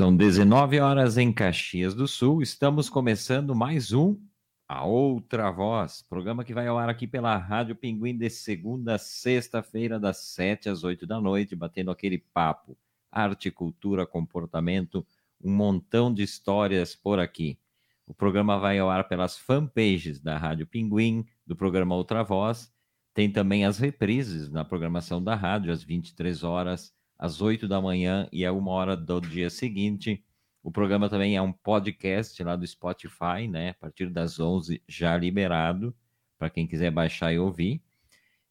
São 19 horas em Caxias do Sul. Estamos começando mais um A Outra Voz, programa que vai ao ar aqui pela Rádio Pinguim de segunda a sexta-feira, das 7 às 8 da noite, batendo aquele papo. Arte, cultura, comportamento, um montão de histórias por aqui. O programa vai ao ar pelas fanpages da Rádio Pinguim, do programa Outra Voz. Tem também as reprises na programação da rádio, às 23 horas às 8 da manhã e a uma hora do dia seguinte. O programa também é um podcast lá do Spotify, né? A partir das 11 já liberado para quem quiser baixar e ouvir.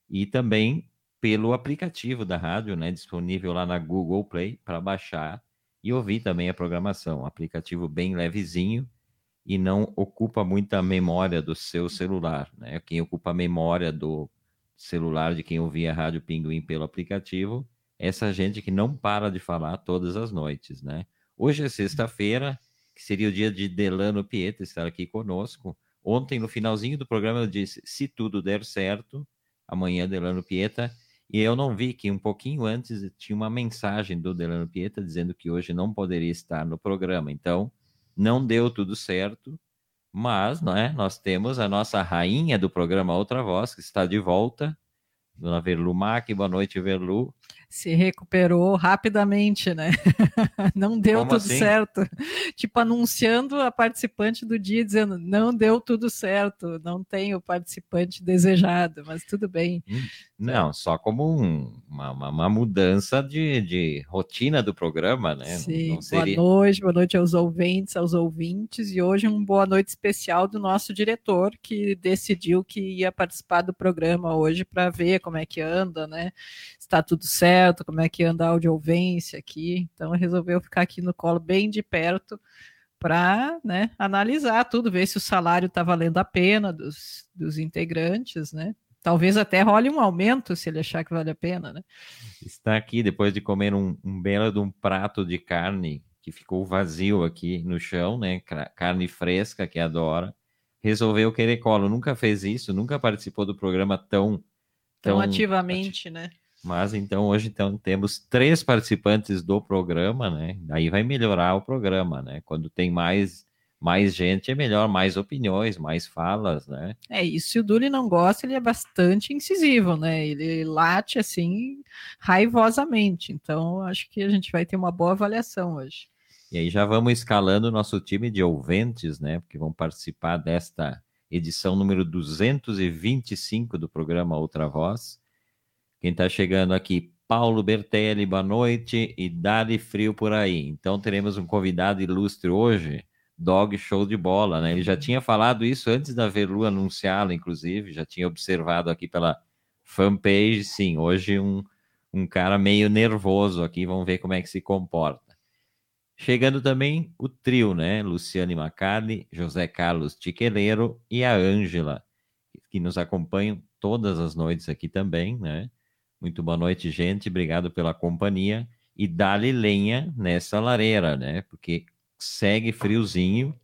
E também pelo aplicativo da rádio, né? Disponível lá na Google Play para baixar e ouvir também a programação. Um aplicativo bem levezinho e não ocupa muita memória do seu celular, né? Quem ocupa a memória do celular de quem ouvia a Rádio Pinguim pelo aplicativo essa gente que não para de falar todas as noites, né? Hoje é sexta-feira, que seria o dia de Delano Pieta estar aqui conosco. Ontem, no finalzinho do programa, eu disse: se tudo der certo, amanhã Delano Pieta. E eu não vi que um pouquinho antes tinha uma mensagem do Delano Pieta dizendo que hoje não poderia estar no programa. Então, não deu tudo certo, mas não é? nós temos a nossa rainha do programa Outra Voz, que está de volta, Dona Verlu Mac. Boa noite, Verlu se recuperou rapidamente, né? não deu Como tudo assim? certo. Tipo, anunciando a participante do dia, dizendo: não deu tudo certo, não tem o participante desejado, mas tudo bem. Hum, não, só como um, uma, uma, mudança de, de rotina do programa, né? Sim, seria... boa noite, boa noite aos ouvintes, aos ouvintes, e hoje um boa noite especial do nosso diretor, que decidiu que ia participar do programa hoje para ver como é que anda, né? Está tudo certo certo, como é que anda a audiovência aqui. Então resolveu ficar aqui no colo bem de perto para né, analisar tudo, ver se o salário está valendo a pena dos, dos integrantes, né? Talvez até role um aumento se ele achar que vale a pena, né? Está aqui depois de comer um, um belo de um prato de carne que ficou vazio aqui no chão, né? Carne fresca que adora. Resolveu querer colo. Nunca fez isso, nunca participou do programa tão tão, tão ativamente, ati né? Mas então hoje então temos três participantes do programa, né? Aí vai melhorar o programa, né? Quando tem mais mais gente é melhor, mais opiniões, mais falas, né? É isso. Se o Duli não gosta, ele é bastante incisivo, né? Ele late assim raivosamente. Então acho que a gente vai ter uma boa avaliação hoje. E aí já vamos escalando o nosso time de ouvintes, né? Porque vão participar desta edição número 225 do programa Outra Voz. Quem está chegando aqui, Paulo Bertelli, boa noite e dá-lhe frio por aí. Então teremos um convidado ilustre hoje, Dog Show de Bola, né? Ele já tinha falado isso antes da Verlu anunciá-lo, inclusive, já tinha observado aqui pela fanpage, sim, hoje um, um cara meio nervoso aqui, vamos ver como é que se comporta. Chegando também o trio, né? Luciane Macardi, José Carlos Tiqueleiro e a Ângela, que nos acompanham todas as noites aqui também, né? Muito boa noite, gente. Obrigado pela companhia. E dá-lhe lenha nessa lareira, né? Porque segue friozinho.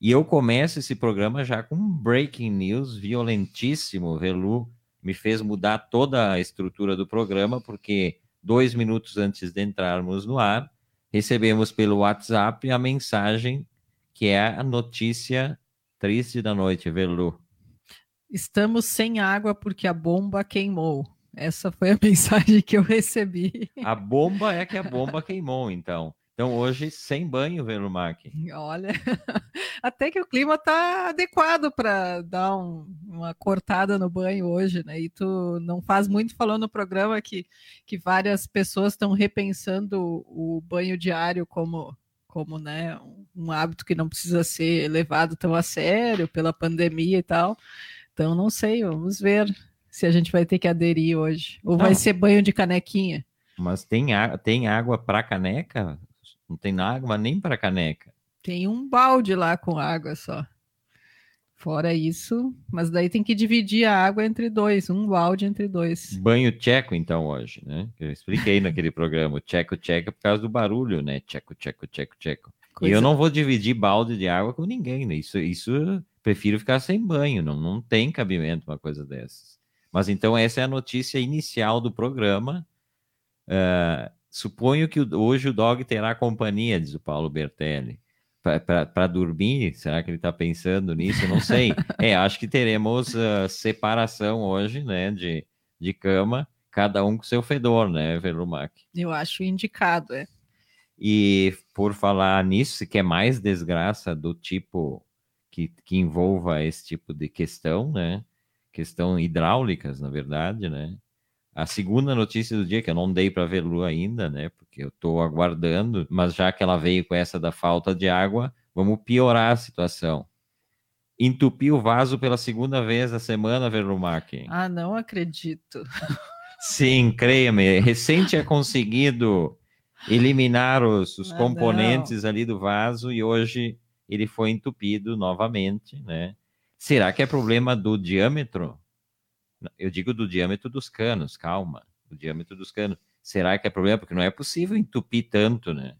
E eu começo esse programa já com um breaking news violentíssimo. Velu me fez mudar toda a estrutura do programa, porque dois minutos antes de entrarmos no ar, recebemos pelo WhatsApp a mensagem que é a notícia triste da noite, Velu. Estamos sem água porque a bomba queimou. Essa foi a mensagem que eu recebi. A bomba é que a bomba queimou, então. Então hoje sem banho, Velumac. Olha, até que o clima tá adequado para dar um, uma cortada no banho hoje, né? E tu não faz muito falando no programa que, que várias pessoas estão repensando o banho diário como como né, um hábito que não precisa ser levado tão a sério pela pandemia e tal. Então não sei, vamos ver se a gente vai ter que aderir hoje. Ou não. vai ser banho de canequinha. Mas tem, tem água para caneca? Não tem água nem para caneca. Tem um balde lá com água só. Fora isso, mas daí tem que dividir a água entre dois, um balde entre dois. Banho tcheco, então, hoje, né? Eu expliquei naquele programa, tcheco, tcheco, por causa do barulho, né? Tcheco, tcheco, tcheco, tcheco. Coisa... E eu não vou dividir balde de água com ninguém, né? Isso, isso prefiro ficar sem banho, não, não tem cabimento uma coisa dessas. Mas então essa é a notícia inicial do programa. Uh, Suponho que hoje o dog terá companhia, diz o Paulo Bertelli. Para dormir, será que ele está pensando nisso? Não sei. é, acho que teremos uh, separação hoje, né, de, de cama, cada um com seu fedor, né, Velumac? Eu acho indicado, é. E por falar nisso, se quer mais desgraça do tipo que, que envolva esse tipo de questão, né? Questão hidráulicas, na verdade, né? A segunda notícia do dia, que eu não dei para ver Lu ainda, né? Porque eu estou aguardando, mas já que ela veio com essa da falta de água, vamos piorar a situação. Entupiu o vaso pela segunda vez na semana, Verlumac. Ah, não acredito. Sim, creia-me. Recente é conseguido eliminar os, os ah, componentes não. ali do vaso e hoje ele foi entupido novamente, né? Será que é problema do diâmetro? Eu digo do diâmetro dos canos, calma, o diâmetro dos canos. Será que é problema? Porque não é possível entupir tanto, né?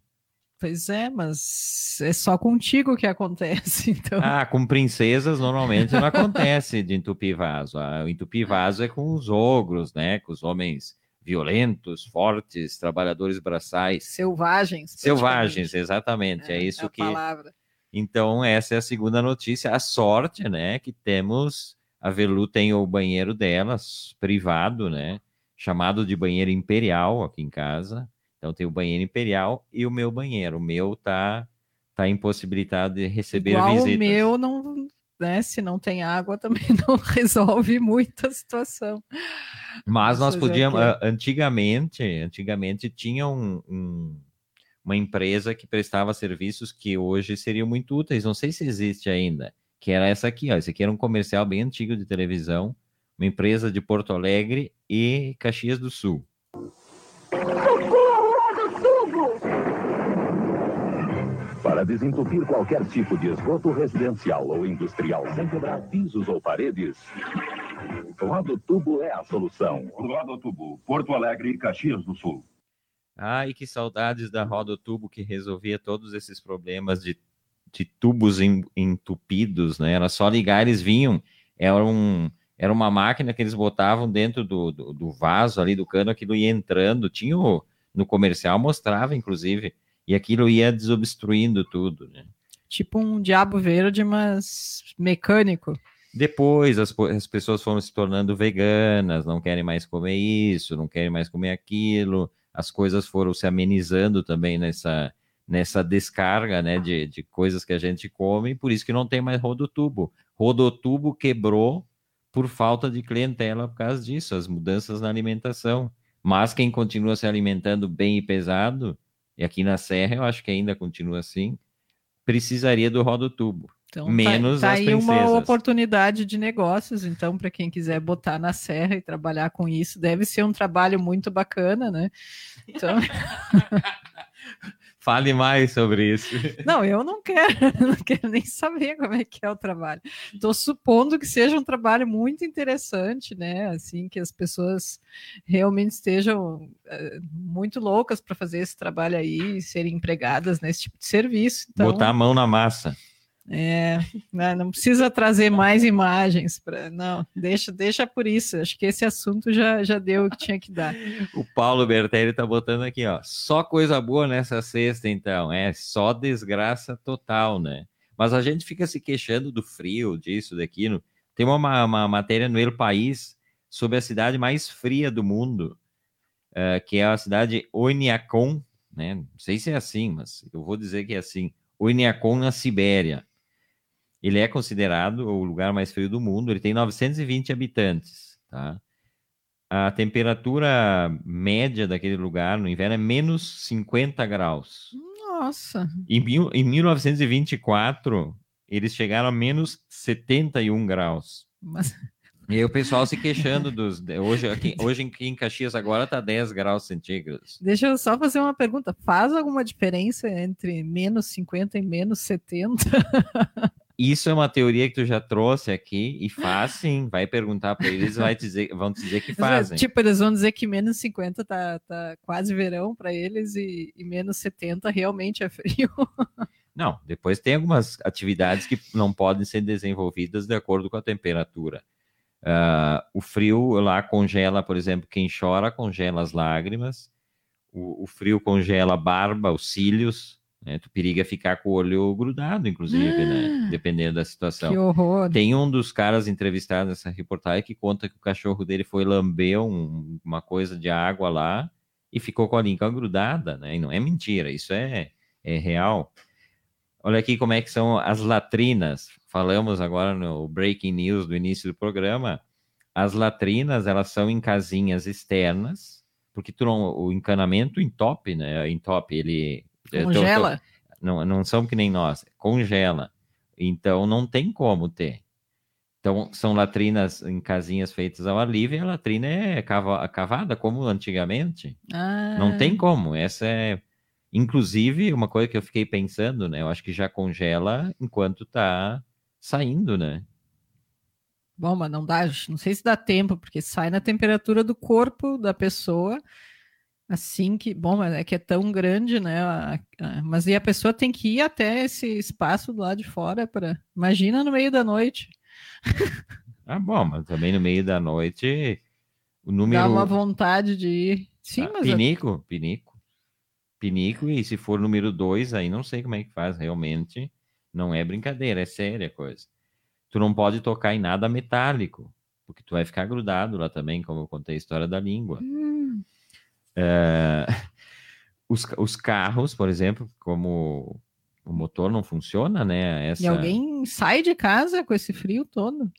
Pois é, mas é só contigo que acontece, então. Ah, com princesas normalmente não acontece de entupir vaso. Ah, o entupir vaso é com os ogros, né? Com os homens violentos, fortes, trabalhadores braçais. Selvagens. Selvagens, exatamente. É, é isso é que. Palavra. Então, essa é a segunda notícia. A sorte, né, que temos. A Velu tem o banheiro delas, privado, né? Chamado de banheiro imperial aqui em casa. Então tem o banheiro imperial e o meu banheiro. O meu tá tá impossibilitado de receber Igual visitas. O meu não né? Se não tem água, também não resolve muito a situação. Mas nós podíamos, antigamente, antigamente tinha um, um, uma empresa que prestava serviços que hoje seriam muito úteis, não sei se existe ainda, que era essa aqui, ó. Esse aqui era um comercial bem antigo de televisão, uma empresa de Porto Alegre e Caxias do Sul. Para desentupir qualquer tipo de esgoto residencial ou industrial sem quebrar pisos ou paredes, Rodo Tubo é a solução. Rodo Tubo, Porto Alegre e Caxias do Sul. Ai, que saudades da Rodo Tubo que resolvia todos esses problemas de, de tubos entupidos, né? Era só ligar, eles vinham. Era, um, era uma máquina que eles botavam dentro do, do, do vaso ali do cano, aquilo ia entrando. Tinha o, no comercial, mostrava, inclusive e aquilo ia desobstruindo tudo, né? Tipo um diabo verde, mas mecânico. Depois as, as pessoas foram se tornando veganas, não querem mais comer isso, não querem mais comer aquilo, as coisas foram se amenizando também nessa, nessa descarga né, de, de coisas que a gente come, por isso que não tem mais rodotubo. Rodotubo quebrou por falta de clientela por causa disso, as mudanças na alimentação. Mas quem continua se alimentando bem e pesado e aqui na Serra eu acho que ainda continua assim, precisaria do rodotubo. Então, tá, menos tá, tá aí uma oportunidade de negócios, então, para quem quiser botar na serra e trabalhar com isso, deve ser um trabalho muito bacana, né? Então... Fale mais sobre isso. Não, eu não quero, não quero nem saber como é que é o trabalho. Estou supondo que seja um trabalho muito interessante, né? Assim, que as pessoas realmente estejam é, muito loucas para fazer esse trabalho aí, serem empregadas nesse tipo de serviço. Então... Botar a mão na massa. É, né, não precisa trazer mais imagens para não, deixa, deixa por isso. Acho que esse assunto já, já deu o que tinha que dar. O Paulo Bertelli tá botando aqui, ó, só coisa boa nessa sexta, então, é só desgraça total, né? Mas a gente fica se queixando do frio, disso, daquilo. Tem uma, uma matéria no El País sobre a cidade mais fria do mundo, uh, que é a cidade Oiniacon, né? Não sei se é assim, mas eu vou dizer que é assim. Oiniacon na Sibéria. Ele é considerado o lugar mais frio do mundo. Ele tem 920 habitantes, tá? A temperatura média daquele lugar no inverno é menos 50 graus. Nossa! Em, em 1924, eles chegaram a menos 71 graus. Mas... E aí o pessoal se queixando dos. Hoje, aqui, hoje em Caxias agora tá 10 graus centígrados. Deixa eu só fazer uma pergunta. Faz alguma diferença entre menos 50 e menos 70? Isso é uma teoria que tu já trouxe aqui e faz sim. Vai perguntar para eles, vai dizer, vão dizer que fazem. Tipo, eles vão dizer que menos 50 tá, tá quase verão para eles e, e menos 70 realmente é frio. Não, depois tem algumas atividades que não podem ser desenvolvidas de acordo com a temperatura. Uh, o frio lá congela, por exemplo, quem chora congela as lágrimas. o, o frio congela a barba, os cílios, né? Tu periga ficar com o olho grudado, inclusive, ah, né? Dependendo da situação. Que horror. Tem um dos caras entrevistados nessa reportagem que conta que o cachorro dele foi lamber um, uma coisa de água lá e ficou com a língua grudada, né? E não é mentira, isso é, é real. Olha aqui como é que são as latrinas. Falamos agora no breaking news do início do programa. As latrinas, elas são em casinhas externas, porque tu não, o encanamento entope, né? Entope, ele Congela? Tô, tô, não, não são que nem nós, congela. Então não tem como ter. Então são latrinas em casinhas feitas ao ar livre, e a latrina é cava, cavada como antigamente. Ah. Não tem como. Essa é inclusive uma coisa que eu fiquei pensando, né? Eu acho que já congela enquanto tá saindo, né? Bom, mas não dá, não sei se dá tempo, porque sai na temperatura do corpo da pessoa Assim que, bom, é que é tão grande, né? Mas e a pessoa tem que ir até esse espaço do lado de fora para. Imagina no meio da noite. Ah, bom, mas também no meio da noite o número. Dá uma vontade de ir. Sim, ah, mas. Pinico, pinico. Pinico, e se for número dois, aí não sei como é que faz, realmente. Não é brincadeira, é séria a coisa. Tu não pode tocar em nada metálico, porque tu vai ficar grudado lá também, como eu contei a história da língua. Hum. É, os, os carros, por exemplo, como o motor não funciona, né? Essa... E alguém sai de casa com esse frio todo.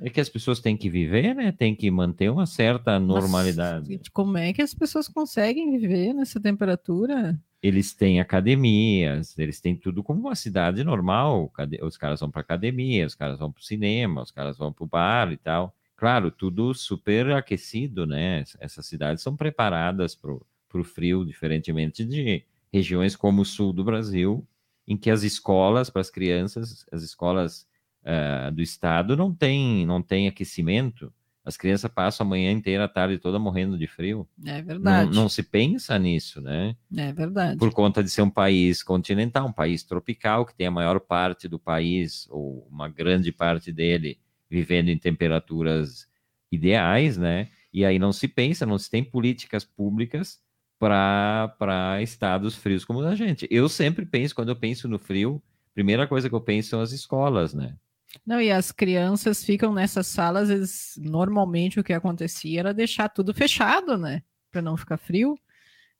É que as pessoas têm que viver, né? Tem que manter uma certa normalidade. Como é que as pessoas conseguem viver nessa temperatura? Eles têm academias, eles têm tudo como uma cidade normal. Os caras vão para academia, os caras vão para o cinema, os caras vão para o bar e tal. Claro, tudo super aquecido, né? Essas cidades são preparadas para o frio, diferentemente de regiões como o sul do Brasil, em que as escolas para as crianças, as escolas uh, do estado não têm não tem aquecimento. As crianças passam a manhã inteira, a tarde toda morrendo de frio. É verdade. Não, não, se pensa nisso, né? É verdade. Por conta de ser um país continental, um país tropical, que tem a maior parte do país, ou uma grande parte dele, vivendo em temperaturas ideais, né? E aí não se pensa, não se tem políticas públicas para estados frios como a gente. Eu sempre penso, quando eu penso no frio, primeira coisa que eu penso são as escolas, né? Não, e as crianças ficam nessas salas, eles, normalmente o que acontecia era deixar tudo fechado, né? Para não ficar frio.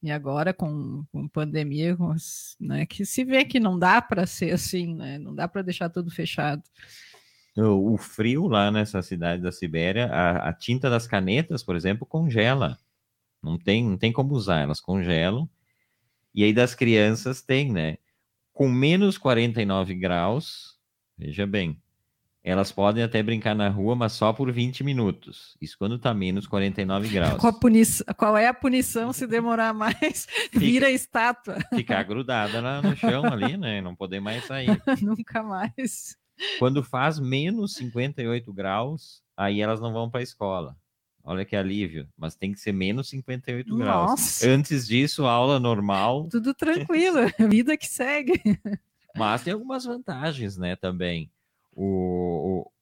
E agora, com, com pandemia, com, né, que se vê que não dá para ser assim, né? Não dá para deixar tudo fechado o frio lá nessa cidade da Sibéria, a, a, tinta das canetas, por exemplo, congela. Não tem, não tem como usar, elas congelam. E aí das crianças tem, né? Com menos 49 graus, veja bem, elas podem até brincar na rua, mas só por 20 minutos. Isso quando tá menos 49 graus. Qual, punição, qual é a punição se demorar mais? Vira Fica, estátua. Ficar grudada no chão ali, né? Não poder mais sair. Nunca mais. Quando faz menos 58 graus, aí elas não vão para a escola. Olha que alívio, mas tem que ser menos 58 Nossa. graus. Antes disso, aula normal. Tudo tranquilo, vida que segue. Mas tem algumas vantagens, né, também. O, o,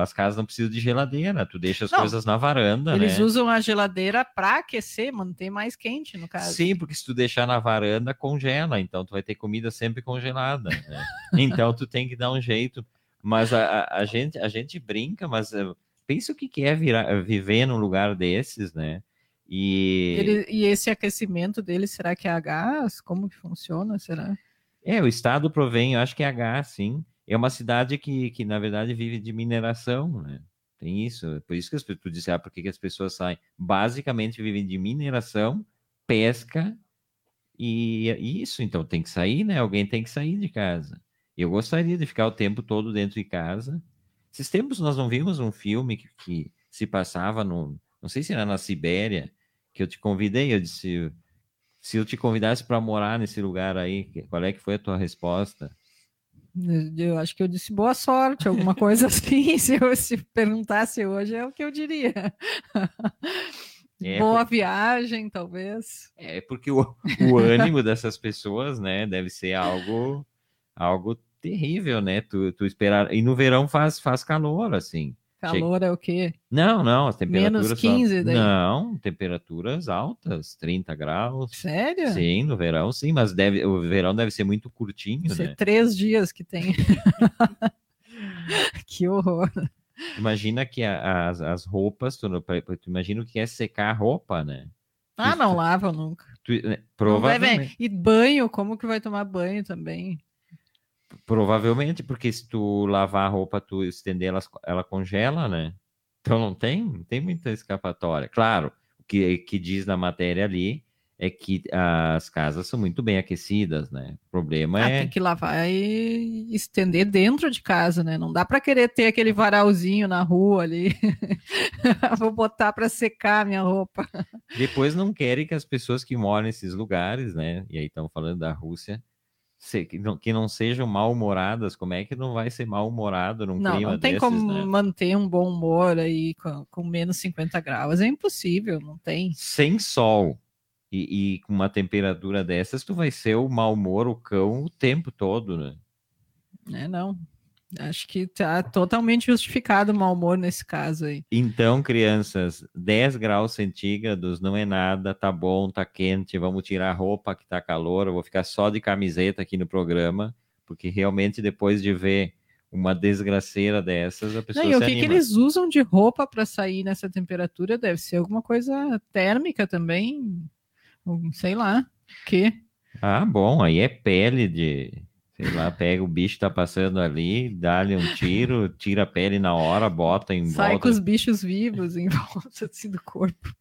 as casas não precisam de geladeira, tu deixa as não, coisas na varanda, eles né? usam a geladeira para aquecer, manter mais quente, no caso. Sim, porque se tu deixar na varanda, congela, então tu vai ter comida sempre congelada, né? então tu tem que dar um jeito. Mas a, a, a gente, a gente brinca, mas uh, pensa o que, que é virar, viver num lugar desses, né? E... Ele, e esse aquecimento dele, será que é a gás? Como que funciona, será? É, o Estado provém, eu acho que é a gás, sim é uma cidade que, que, na verdade, vive de mineração, né? Tem isso. Por isso que tu disse, ah, por que, que as pessoas saem? Basicamente vivem de mineração, pesca e, e isso. Então tem que sair, né? Alguém tem que sair de casa. Eu gostaria de ficar o tempo todo dentro de casa. Esses tempos nós não vimos um filme que, que se passava no. Não sei se era na Sibéria, que eu te convidei. Eu disse: se eu te convidasse para morar nesse lugar aí, qual é que foi a tua resposta? Eu acho que eu disse boa sorte, alguma coisa assim. Se eu se perguntasse hoje, é o que eu diria. É, boa viagem, talvez. É, porque o, o ânimo dessas pessoas, né, deve ser algo, algo terrível, né? Tu, tu esperar. E no verão faz, faz calor, assim. Calor é o quê? Não, não, as temperaturas. Menos 15 são... daí? Não, temperaturas altas, 30 graus. Sério? Sim, no verão, sim, mas deve, o verão deve ser muito curtinho, Deve ser né? três dias que tem. que horror. Imagina que a- as, as roupas, tu, tu imagina o que é secar a roupa, né? Ah, não lava nunca. Tu- né, provavelmente, E banho, como que vai tomar banho também? Provavelmente, porque se tu lavar a roupa, tu estender ela, ela congela, né? Então não tem, não tem muita escapatória. Claro, o que, que diz na matéria ali é que as casas são muito bem aquecidas, né? O problema Ah, é. tem que lavar e estender dentro de casa, né? Não dá para querer ter aquele varalzinho na rua ali. Vou botar para secar a minha roupa. Depois não querem que as pessoas que moram nesses lugares, né? E aí estamos falando da Rússia, se- que, não, que não sejam mal-humoradas. Como é que não vai ser mal-humorado num Não, clima não tem desses, como né? manter um bom humor aí com, com menos 50 graus. É impossível, não tem. Sem sol e, e com uma temperatura dessas, tu vai ser o mau humor, o cão, o tempo todo, né? É, não. Acho que tá totalmente justificado o mau humor nesse caso aí. Então, crianças, 10 graus centígrados não é nada, tá bom, tá quente, vamos tirar a roupa que tá calor, eu vou ficar só de camiseta aqui no programa, porque realmente depois de ver uma desgraceira dessas, a pessoa Não, e o que, que eles usam de roupa para sair nessa temperatura? Deve ser alguma coisa térmica também. Sei lá. Que? Ah, bom, aí é pele de, sei lá, pega o bicho que tá passando ali, dá-lhe um tiro, tira a pele na hora, bota em Sai volta, com os bichos vivos em volta assim, do corpo.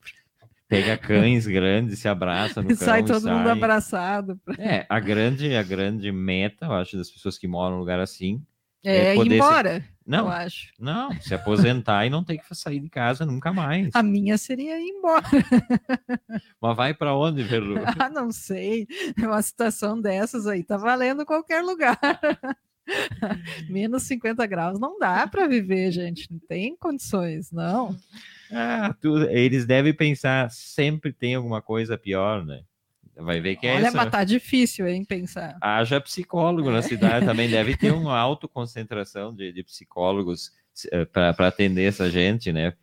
pega cães grandes, se abraça no sai cão e todo mundo sai. abraçado. É, a grande, a grande meta, eu acho, das pessoas que moram num lugar assim, É, É, ir poder se- embora, eu não, acho. não, se aposentar e não ter que sair de casa nunca mais. A minha seria ir embora. Mas vai para onde, Verlu? Ah, não sei. Uma situação dessas aí tá valendo qualquer lugar. Menos 50 graus não dá para viver, gente. Não tem condições, não. Ah, tu- eles devem pensar, sempre tem alguma coisa pior, né? Vai ver que é Olha, essa. mas tá difícil, hein, pensar. Haja psicólogo na cidade também, deve ter uma autoconcentração de, de psicólogos para atender essa gente, né?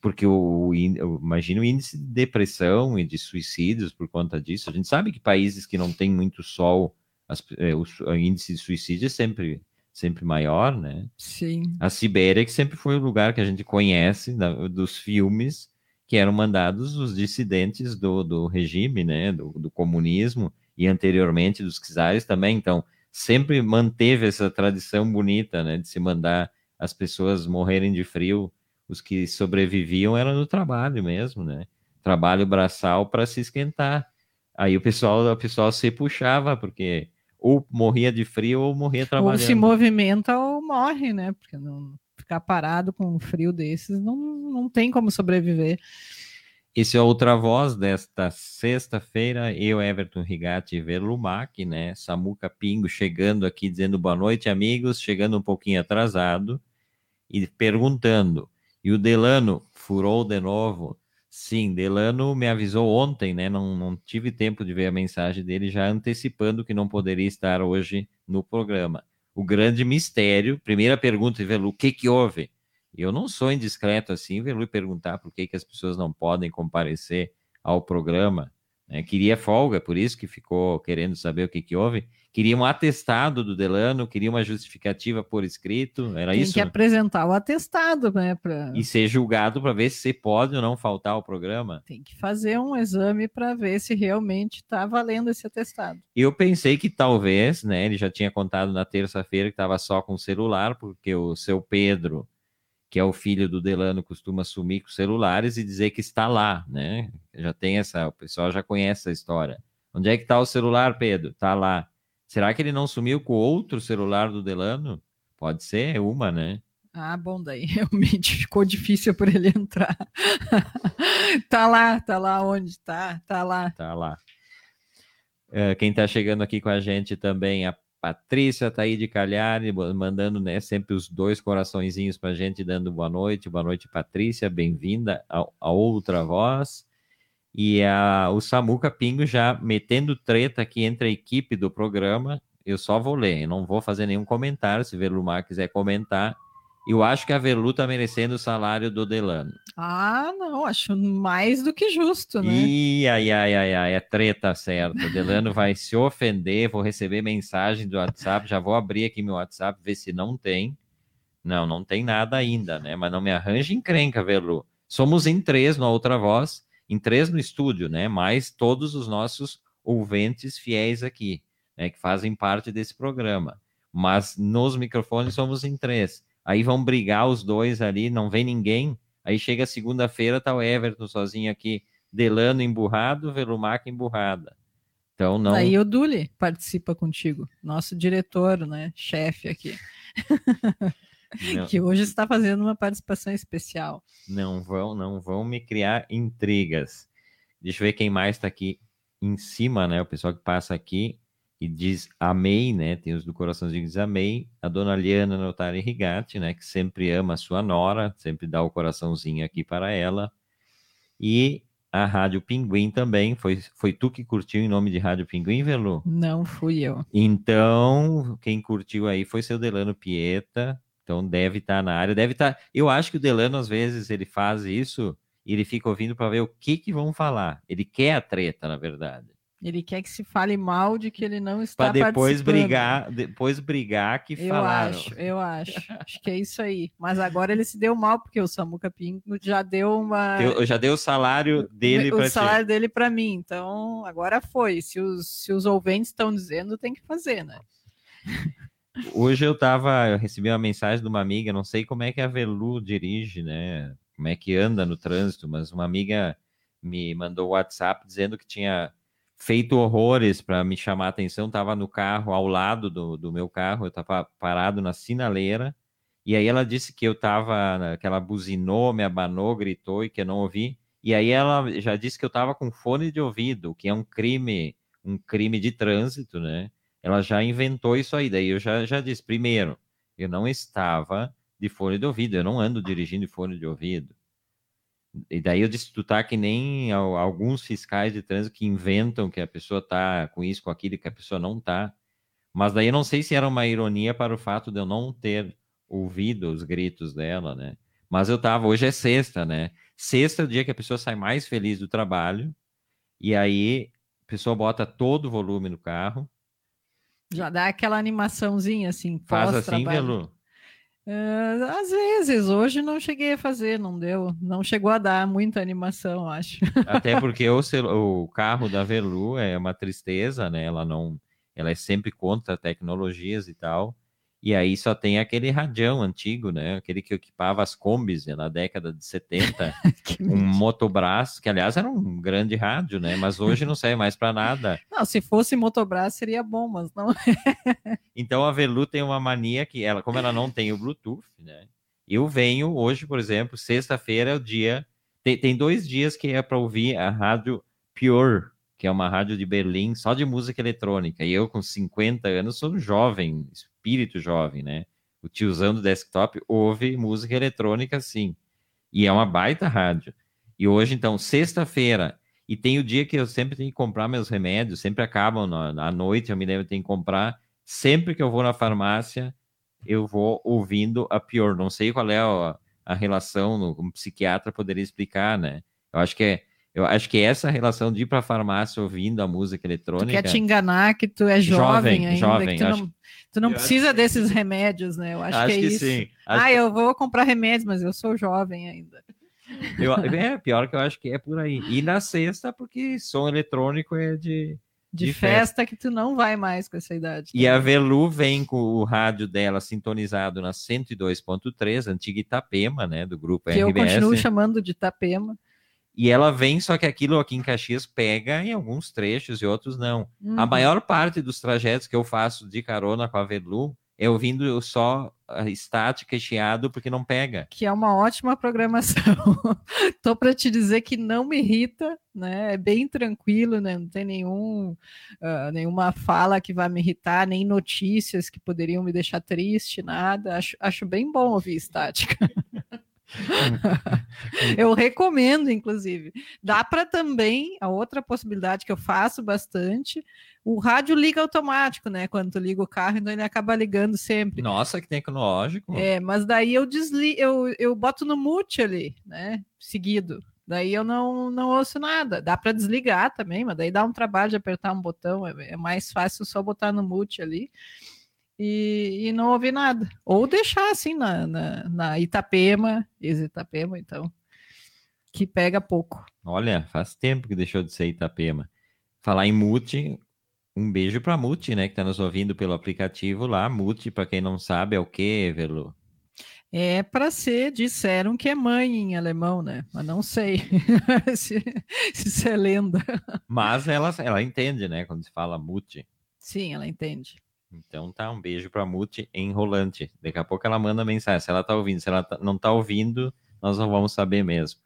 Porque o, imagino o índice de depressão e de suicídios por conta disso. A gente sabe que países que não têm muito sol, as- é, o, o índice de suicídio é sempre, sempre maior, né? Sim. A Sibéria, que sempre foi o lugar que a gente conhece da- dos filmes que eram mandados os dissidentes do, do regime, né, do, do comunismo e anteriormente dos czares também. Então, sempre manteve essa tradição bonita, né, de se mandar as pessoas morrerem de frio. Os que sobreviviam eram no trabalho mesmo, né? Trabalho braçal para se esquentar. Aí o pessoal, o pessoal se puxava porque ou morria de frio ou morria trabalhando. Ou se movimenta ou morre, né? Porque não ficar parado com um frio desses não, não tem como sobreviver. Esse é outra voz desta sexta-feira, eu, Everton Rigatti Verlumac, né? Samuca Pingo chegando aqui dizendo boa noite, amigos, chegando um pouquinho atrasado e perguntando. E o Delano furou de novo. Sim, Delano me avisou ontem, né? Não, não tive tempo de ver a mensagem dele, já antecipando que não poderia estar hoje no programa. O grande mistério, primeira pergunta, Velu, o que que houve? Eu não sou indiscreto assim, Velu, perguntar por que, que as pessoas não podem comparecer ao programa. Né? Queria folga, por isso que ficou querendo saber o que, que houve. Queria um atestado do Delano, queria uma justificativa por escrito, era tem isso? que apresentar o atestado, né? Pra... E ser julgado para ver se você pode ou não faltar ao programa. Tem que fazer um exame para ver se realmente está valendo esse atestado. Eu pensei que talvez, né? Ele já tinha contado na terça-feira que estava só com o celular, porque o seu Pedro, que é o filho do Delano, costuma sumir com celulares e dizer que está lá, né? Já tem essa, o pessoal já conhece essa história. Onde é que está o celular, Pedro? Está lá. Será que ele não sumiu com outro celular do Delano? Pode ser, é uma, né? Ah, bom, daí realmente ficou difícil por ele entrar. tá lá, tá lá onde tá, tá lá. Tá lá. É, quem tá chegando aqui com a gente também, a Patrícia tá aí de Calhari, mandando né, sempre os dois coraçõezinhos pra gente, dando boa noite. Boa noite, Patrícia, bem-vinda a, a outra voz. E a, o Samuca Pingo já metendo treta aqui entre a equipe do programa. Eu só vou ler, não vou fazer nenhum comentário. Se Velumar quiser comentar, Eu acho que a Velu está merecendo o salário do Delano. Ah, não, acho mais do que justo, né? Ih, ai, ai, ai, ai, é treta certa. O Delano vai se ofender, vou receber mensagem do WhatsApp, já vou abrir aqui meu WhatsApp, ver se não tem. Não, não tem nada ainda, né? Mas não me arranje encrenca, Velu. Somos em três na outra voz, em três no estúdio, né? Mais todos os nossos ouvintes fiéis aqui, né? Que fazem parte desse programa. Mas nos microfones somos em três. Aí vão brigar os dois ali, não vem ninguém. Aí chega segunda-feira, tá o Everton sozinho aqui, Delano emburrado, Velumaca emburrada. Então não. Aí o Duli participa contigo, nosso diretor, né? Chefe aqui. Que hoje está fazendo uma participação especial. Não vão, não vão me criar intrigas. Deixa eu ver quem mais está aqui em cima, né? O pessoal que passa aqui e diz amei, né? Tem os do coraçãozinho que diz amei. A dona Liana Notari Rigatti, né? Que sempre ama a sua nora, sempre dá o coraçãozinho aqui para ela. E a Rádio Pinguim também. Foi, foi tu que curtiu em nome de Rádio Pinguim, Velu? Não, fui eu. Então, quem curtiu aí foi seu Delano Pieta. Então deve estar tá na área, deve estar. Tá... Eu acho que o Delano às vezes ele faz isso e ele fica ouvindo para ver o que que vão falar. Ele quer a treta, na verdade. Ele quer que se fale mal de que ele não está para depois brigar, depois brigar que eu falaram. Acho, eu acho, acho que é isso aí. Mas agora ele se deu mal porque o Samuca Pingo já deu uma, eu, já deu o salário dele para O salário dele para mim. Então agora foi. Se os se os ouvintes estão dizendo, tem que fazer, né? Hoje eu tava, eu recebi uma mensagem de uma amiga, não sei como é que a Velu dirige, né? Como é que anda no trânsito, mas uma amiga me mandou o WhatsApp dizendo que tinha feito horrores para me chamar a atenção. Tava no carro ao lado do, do meu carro, eu tava parado na sinaleira. E aí ela disse que eu tava, que ela buzinou, me abanou, gritou e que eu não ouvi. E aí ela já disse que eu tava com fone de ouvido, que é um crime, um crime de trânsito, né? ela já inventou isso aí. Daí eu já, já disse: primeiro, eu não estava de fone de ouvido, eu não ando dirigindo de fone de ouvido. E daí eu disse: tu tá que nem alguns fiscais de trânsito que inventam que a pessoa tá com isso, com aquilo, que a pessoa não tá. Mas daí eu não sei se era uma ironia para o fato de eu não ter ouvido os gritos dela, né? Mas eu tava, hoje é sexta, né? Sexta é o dia que a pessoa sai mais feliz do trabalho, e aí a pessoa bota todo o volume no carro, já dá aquela animação,zinha assim. Faz assim, Velu? Uh, às vezes, hoje não cheguei a fazer, não deu. Não chegou a dar muita animação, acho. Até porque o, o carro da Velu é uma tristeza, né? Ela não. Ela é sempre contra tecnologias e tal. E aí só tem aquele radião antigo, né? Aquele que equipava as combis né? na década de 70, um motobraço, que aliás era um grande rádio, né? Mas hoje não serve mais para nada. Não, se fosse motobraço seria bom, mas não. então a Velu tem uma mania que ela, como ela não tem o Bluetooth, né? Eu venho hoje, por exemplo, sexta-feira é o dia. Tem, tem dois dias que é para ouvir a rádio Pure, que é uma rádio de Berlim só de música eletrônica. E eu, com 50 anos, sou um jovem, espírito jovem, né? O tiozão do desktop ouve música eletrônica sim. E é uma baita rádio. E hoje, então, sexta-feira, e tem o dia que eu sempre tenho que comprar meus remédios, sempre acabam na, à noite, eu me lembro, tenho que comprar. Sempre que eu vou na farmácia, eu vou ouvindo a pior. Não sei qual é a, a relação, um psiquiatra poderia explicar, né? Eu acho que é eu acho que essa relação de ir para a farmácia ouvindo a música eletrônica. Tu quer te enganar que tu é jovem, jovem ainda, jovem, que tu acho... não, tu não precisa desses remédios, né? Eu acho, acho que é que isso. Sim. Acho... Ah, eu vou comprar remédios, mas eu sou jovem ainda. Eu, é, pior que eu acho que é por aí. E na sexta, porque som eletrônico é de. De, de festa, festa, que tu não vai mais com essa idade. E a Velu vem com o rádio dela sintonizado na 102.3, antiga Itapema, né? Do grupo que RBS. Que eu continuo chamando de Itapema. E ela vem, só que aquilo aqui em Caxias pega em alguns trechos e outros não. Uhum. A maior parte dos trajetos que eu faço de carona com a Velu é ouvindo só estática e chiado porque não pega. Que é uma ótima programação. Tô para te dizer que não me irrita, né? É bem tranquilo, né? Não tem nenhum, uh, nenhuma fala que vai me irritar, nem notícias que poderiam me deixar triste, nada. Acho, acho bem bom ouvir estática. eu recomendo, inclusive. Dá para também, a outra possibilidade que eu faço bastante, o rádio liga automático, né? Quando tu liga o carro, então ele acaba ligando sempre. Nossa, que tecnológico. É, mas daí eu desligo, eu, eu boto no mute ali, né? Seguido. Daí eu não, não ouço nada. Dá para desligar também, mas daí dá um trabalho de apertar um botão. É, é mais fácil só botar no mute ali e, e não ouvir nada. Ou deixar assim na, na, na Itapema, ex-Itapema, então, que pega pouco. Olha, faz tempo que deixou de ser Itapema. Falar em mute, um beijo para Mute, né, que está nos ouvindo pelo aplicativo lá. Mute, para quem não sabe, é o que, Velu? É para ser, disseram que é mãe em alemão, né? Mas não sei se, se isso é lenda. Mas ela, ela entende, né? Quando se fala mute. Sim, ela entende. Então tá, um beijo para Mute enrolante. Daqui a pouco ela manda mensagem. Se ela tá ouvindo, se ela tá, não tá ouvindo, nós não vamos saber mesmo.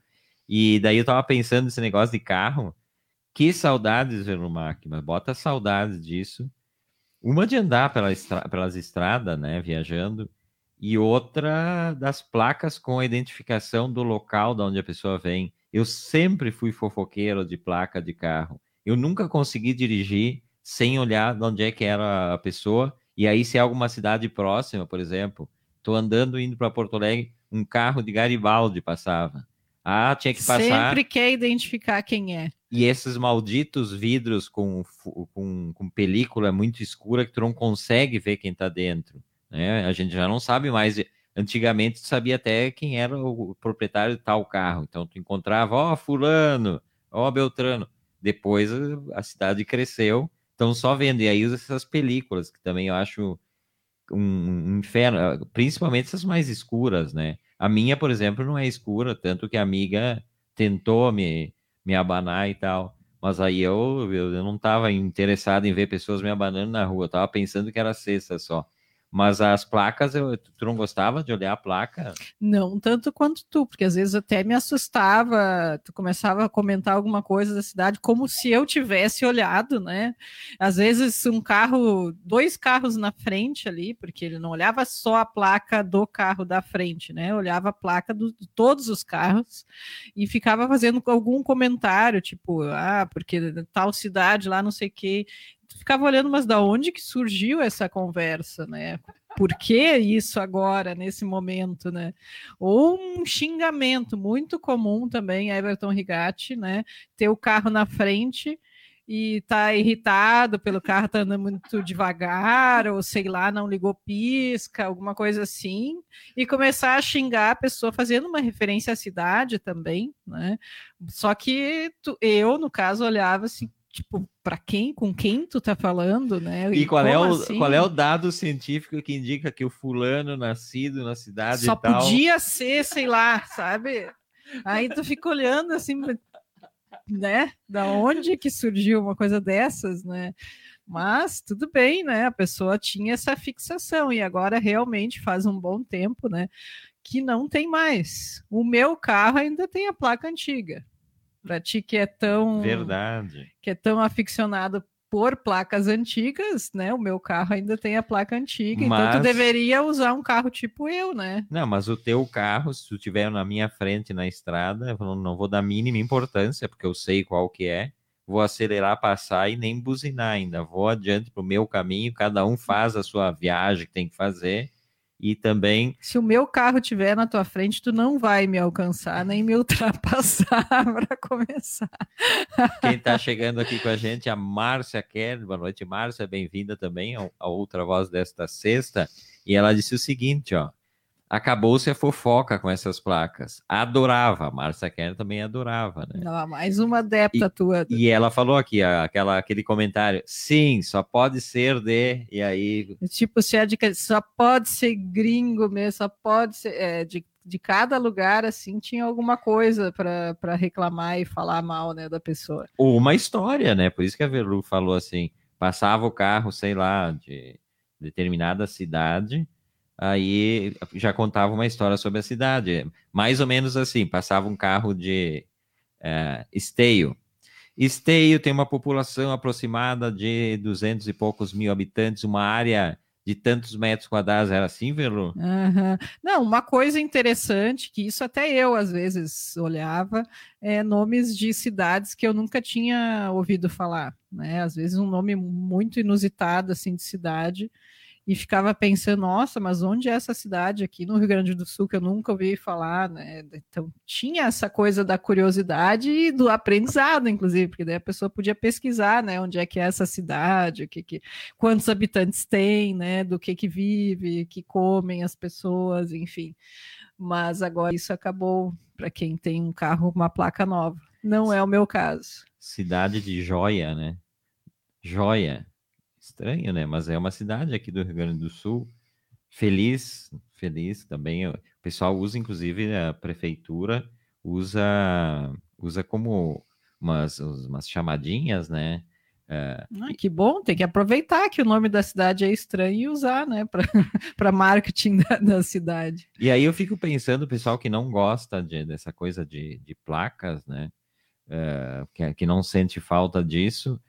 E daí eu tava pensando nesse negócio de carro. Que saudades, Velumac, mas bota saudades disso. Uma de andar pela estra pelas estradas, né, viajando, e outra das placas com a identificação do local de onde a pessoa vem. Eu sempre fui fofoqueiro de placa de carro. Eu nunca consegui dirigir sem olhar de onde é que era a pessoa. E aí, se é alguma cidade próxima, por exemplo, estou andando indo para Porto Alegre, um carro de Garibaldi passava. Ah, tinha que passar. Sempre quer identificar quem é. E esses malditos vidros com, com, com película muito escura que tu não consegue ver quem está dentro. Né? A gente já não sabe mais. Antigamente tu sabia até quem era o proprietário de tal carro. Então tu encontrava, ó, oh, fulano, ó, oh, Beltrano. Depois a cidade cresceu, então só vendo. E aí usa essas películas, que também eu acho um, inferno, principalmente essas mais escuras, né? A minha, por exemplo, não é escura, tanto que a amiga tentou me, me abanar e tal. Mas aí eu, eu, não estava interessado em ver pessoas me abanando na rua, eu estava pensando que era sexta só. Mas as placas, eu, tu não gostava de olhar a placa? Não tanto quanto tu, porque às vezes até me assustava, tu começava a comentar alguma coisa da cidade como se eu tivesse olhado, né? Às vezes um carro, dois carros na frente ali, porque ele não olhava só a placa do carro da frente, né? Olhava a placa do, de todos os carros e ficava fazendo algum comentário, tipo, ah, porque tal cidade lá, não sei o quê ficava olhando, mas da onde que surgiu essa conversa, né? Por que isso agora, nesse momento, né? Ou um xingamento muito comum também, Everton Rigatti, né? Ter o carro na frente e tá irritado pelo carro tá andando muito devagar, ou sei lá, não ligou pisca, alguma coisa assim, e começar a xingar a pessoa fazendo uma referência à cidade também, né? Só que tu, eu, no caso, olhava assim, tipo, para quem, com quem tu tá falando, né? E, e qual, é o, assim? qual é o dado científico que indica que o fulano nascido na cidade Só podia ser, sei lá, sabe? Aí tu fica olhando assim, né? Da onde que surgiu uma coisa dessas, né? Mas tudo bem, né? A pessoa tinha essa fixação e agora realmente faz um bom tempo, né? Que não tem mais. O meu carro ainda tem a placa antiga, para ti que é tão verdade que é tão aficionado por placas antigas, né? O meu carro ainda tem a placa antiga, mas... então tu deveria usar um carro tipo eu, né? Não, mas o teu carro, se tu tiver na minha frente na estrada, eu não vou dar mínima importância, porque eu sei qual que é. Vou acelerar, passar e nem buzinar ainda. Vou adiante para o meu caminho, cada um faz a sua viagem que tem que fazer e também. Se o meu carro estiver na tua frente, tu não vai me alcançar nem me ultrapassar para começar. Quem está chegando aqui com a gente é a Márcia Kerr. Boa noite, Márcia. Bem-vinda também a outra voz desta sexta. E ela disse o seguinte: ó. Acabou-se a fofoca com essas placas. Adorava. Márcia Kerr também adorava, né? Não, mais uma adepta e, tua. E ela falou aqui, aquela, aquele comentário: sim, só pode ser de. E aí. Tipo, se é de. Só pode ser gringo mesmo, só pode ser. É, de, de cada lugar, assim, tinha alguma coisa para reclamar e falar mal, né, da pessoa. Ou uma história, né? Por isso que a Velu falou assim: passava o carro, sei lá, de determinada cidade aí já contava uma história sobre a cidade. Mais ou menos assim, passava um carro de é, esteio. Esteio tem uma população aproximada de duzentos e poucos mil habitantes, uma área de tantos metros quadrados. Era assim, Velu? Uhum. Não, uma coisa interessante, que isso até eu às vezes olhava, é nomes de cidades que eu nunca tinha ouvido falar. Né? Às vezes um nome muito inusitado assim de cidade e ficava pensando, nossa, mas onde é essa cidade aqui no Rio Grande do Sul que eu nunca ouvi falar, né? Então tinha essa coisa da curiosidade e do aprendizado, inclusive, porque daí a pessoa podia pesquisar, né? Onde é que é essa cidade, o que, que quantos habitantes tem, né? Do que que vive, que comem as pessoas, enfim. Mas agora isso acabou para quem tem um carro, uma placa nova. Não é o meu caso. Cidade de Joia, né? Joia Estranho, né? Mas é uma cidade aqui do Rio Grande do Sul. Feliz, feliz também. O pessoal usa, inclusive, a prefeitura usa, usa como umas, umas chamadinhas, né? É... Que bom, tem que aproveitar que o nome da cidade é estranho e usar, né, para marketing da, da, cidade. E aí eu fico pensando, o pessoal que não gosta de, dessa coisa de, de placas, né, é, que, que não sente falta disso,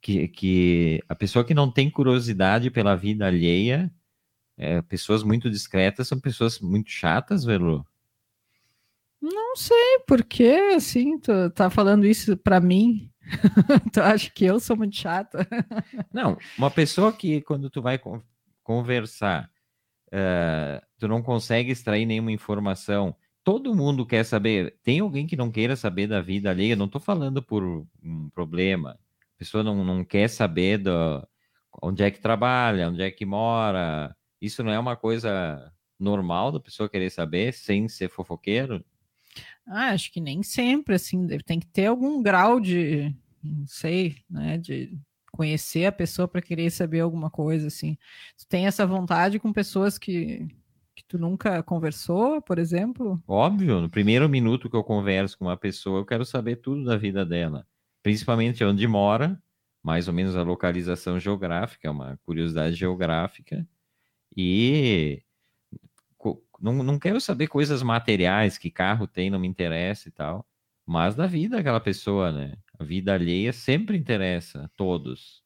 que, que a pessoa que não tem curiosidade pela vida alheia, é, pessoas muito discretas são pessoas muito chatas, Velu? Não sei por que, assim, tu tá falando isso para mim. tu acha que eu sou muito chata? não, uma pessoa que quando tu vai conversar, uh, tu não consegue extrair nenhuma informação, todo mundo quer saber. Tem alguém que não queira saber da vida alheia? Não estou falando por um problema pessoa não, não quer saber do, onde é que trabalha, onde é que mora. Isso não é uma coisa normal da pessoa querer saber sem ser fofoqueiro? Ah, acho que nem sempre, assim, tem que ter algum grau de, não sei, né, de conhecer a pessoa para querer saber alguma coisa, assim. Tu tem essa vontade com pessoas que, que tu nunca conversou, por exemplo? Óbvio, no primeiro minuto que eu converso com uma pessoa, eu quero saber tudo da vida dela principalmente onde mora, mais ou menos a localização geográfica, é uma curiosidade geográfica, e não, não quero saber coisas materiais, que carro tem, não me interessa e tal, mas da vida daquela pessoa, né? A vida alheia sempre interessa a todos.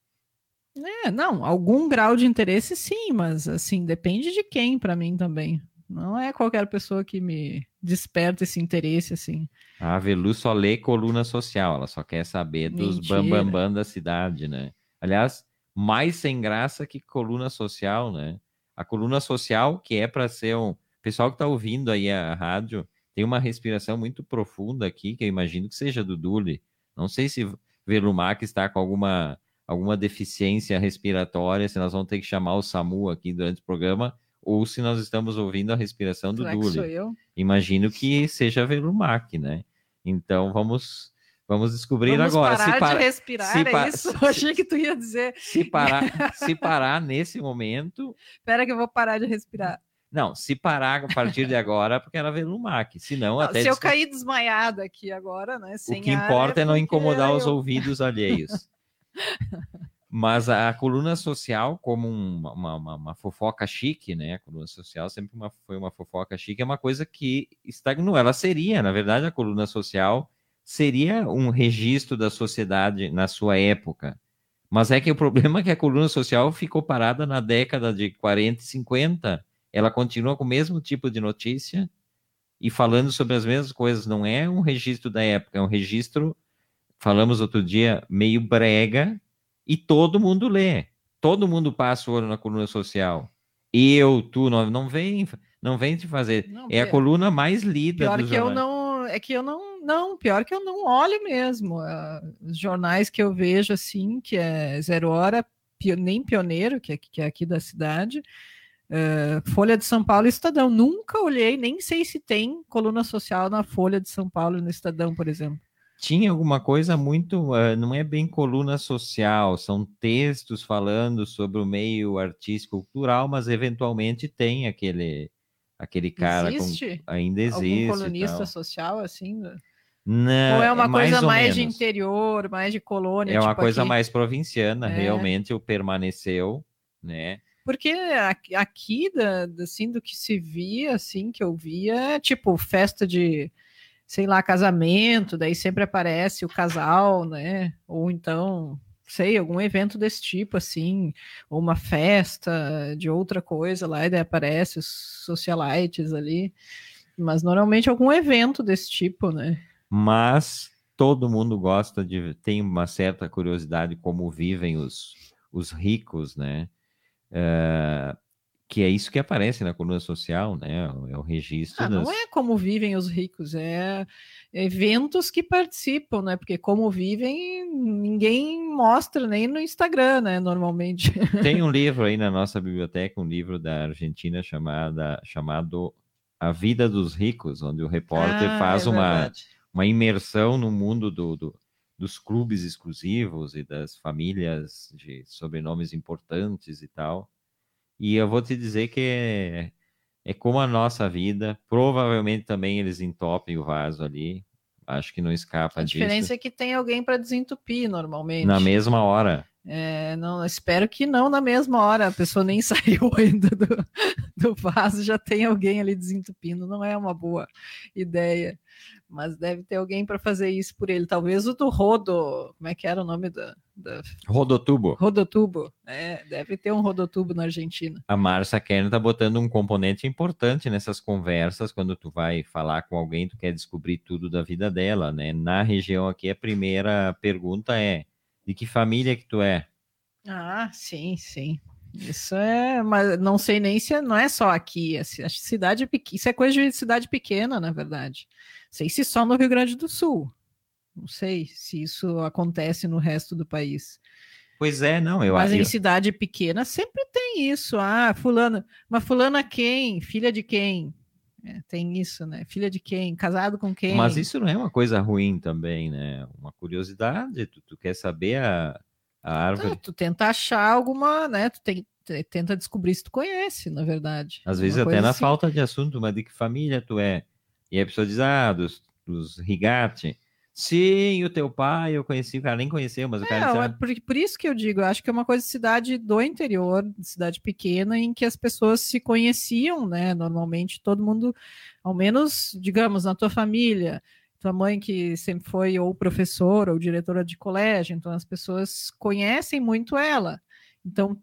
É, não, algum grau de interesse sim, mas assim, depende de quem para mim também. Não é qualquer pessoa que me desperta esse interesse, assim. A Velu só lê coluna social, ela só quer saber dos bambambam bam, bam da cidade, né? Aliás, mais sem graça que coluna social, né? A coluna social, que é para ser um. Pessoal que está ouvindo aí a rádio, tem uma respiração muito profunda aqui, que eu imagino que seja do Dule. Não sei se Velumac está com alguma, alguma deficiência respiratória, se nós vamos ter que chamar o SAMU aqui durante o programa, ou se nós estamos ouvindo a respiração do Será Dule. Imagino que seja Velumac, né? Então vamos vamos descobrir vamos agora. Parar se parar de respirar, se é isso? Se, achei que tu ia dizer. Se parar, se parar nesse momento. Espera que eu vou parar de respirar. Não, se parar a partir de agora, porque era Velumac. Se não, até. Se eu cair desmaiada aqui agora, né? o que importa é, é não incomodar eu... os ouvidos alheios. Mas a, coluna social, como uma, uma, uma, fofoca chique, né? A coluna social sempre uma, foi uma fofoca chique, é uma coisa que estagnou. Ela seria, na verdade, a coluna social seria um registro da sociedade na sua época. Mas é que o problema é que a coluna social ficou parada na década de 40 e 50. Ela continua com o mesmo tipo de notícia e falando sobre as mesmas coisas. Não é um registro da época, é um registro, falamos outro dia, meio brega, e todo mundo lê. Todo mundo passa o olho na coluna social. Eu, tu, não, não vem, não vem te fazer. Não, é a coluna mais lida pior que eu não, é que eu não, não, pior que eu não olho mesmo. Uh, os jornais que eu vejo assim, que é Zero Hora, nem Pioneiro, que é, que é aqui da cidade, uh, Folha de São Paulo e Estadão. Nunca olhei, nem sei se tem coluna social na Folha de São Paulo e no Estadão, por exemplo tinha alguma coisa muito. Uh, não é bem coluna social, são textos falando sobre o meio artístico cultural, mas eventualmente tem aquele aquele cara. Existe? Com, ainda existe. Algum colunista social assim? Não, Ou é uma é coisa mais, mais de interior, mais de colônia? É uma tipo coisa aqui. mais provinciana, é. realmente o permaneceu, né? Porque aqui, da, assim, do que se via, assim, que eu via, tipo, festa de sei lá, casamento, daí sempre aparece o casal, né? Ou então sei, algum evento desse tipo, assim, ou uma festa de outra coisa lá, e daí aparece os socialites ali. Mas normalmente algum evento desse tipo, né? Mas todo mundo gosta de. tem uma certa curiosidade como vivem os, os ricos, né? Uh, que é isso que aparece na coluna social, né? É o registro. Ah, das... Não é como vivem os ricos, é eventos que participam, né? Porque como vivem, ninguém mostra nem no Instagram, né? Normalmente. Tem um livro aí na nossa biblioteca, um livro da Argentina chamada, chamado A Vida dos Ricos, onde o repórter ah, faz é uma, uma imersão no mundo do, do, dos clubes exclusivos e das famílias de sobrenomes importantes e tal. E eu vou te dizer que é, é como a nossa vida. Provavelmente também eles entopem o vaso ali. Acho que não escapa disso. A diferença disso. é que tem alguém para desentupir normalmente. Na mesma hora. É, não, espero que não na mesma hora. A pessoa nem saiu ainda do, do vaso, já tem alguém ali desentupindo. Não é uma boa ideia mas deve ter alguém para fazer isso por ele. Talvez o do Rodo, como é que era o nome da. Da... Rodotubo. Rodotubo, é, deve ter um rodotubo na Argentina. A Marcia Kern tá botando um componente importante nessas conversas, quando tu vai falar com alguém, tu quer descobrir tudo da vida dela, né? Na região aqui, a primeira pergunta é: de que família que tu é? Ah, sim, sim. Isso é, mas não sei nem se é, não é só aqui, a cidade isso é coisa de cidade pequena, na verdade sei se só no Rio Grande do Sul. Não sei se isso acontece no resto do país. Pois é, não, eu Mas em cidade pequena sempre tem isso. Ah, fulana, mas fulana quem? Filha de quem? É, tem isso, né? Filha de quem? Casado com quem? Mas isso não é uma coisa ruim também, né? Uma curiosidade, tu, tu quer saber a, a árvore. Não, tu tenta achar alguma, né? Tu tem, tenta descobrir se tu conhece, na verdade. Às vezes até na assim. falta de assunto, mas de que família tu é? E a pessoa diz, ah, dos, dos Rigatti. Sim, o teu pai eu conheci, o cara nem conheceu, mas o cara. Não, é por, por, isso que eu digo, eu acho que é uma coisa de cidade do interior, de cidade pequena, em que as pessoas se conheciam, né? Normalmente todo mundo, ao menos, digamos, na tua família, tua mãe que sempre foi ou professora ou diretora de colégio, então as pessoas conhecem muito ela. Então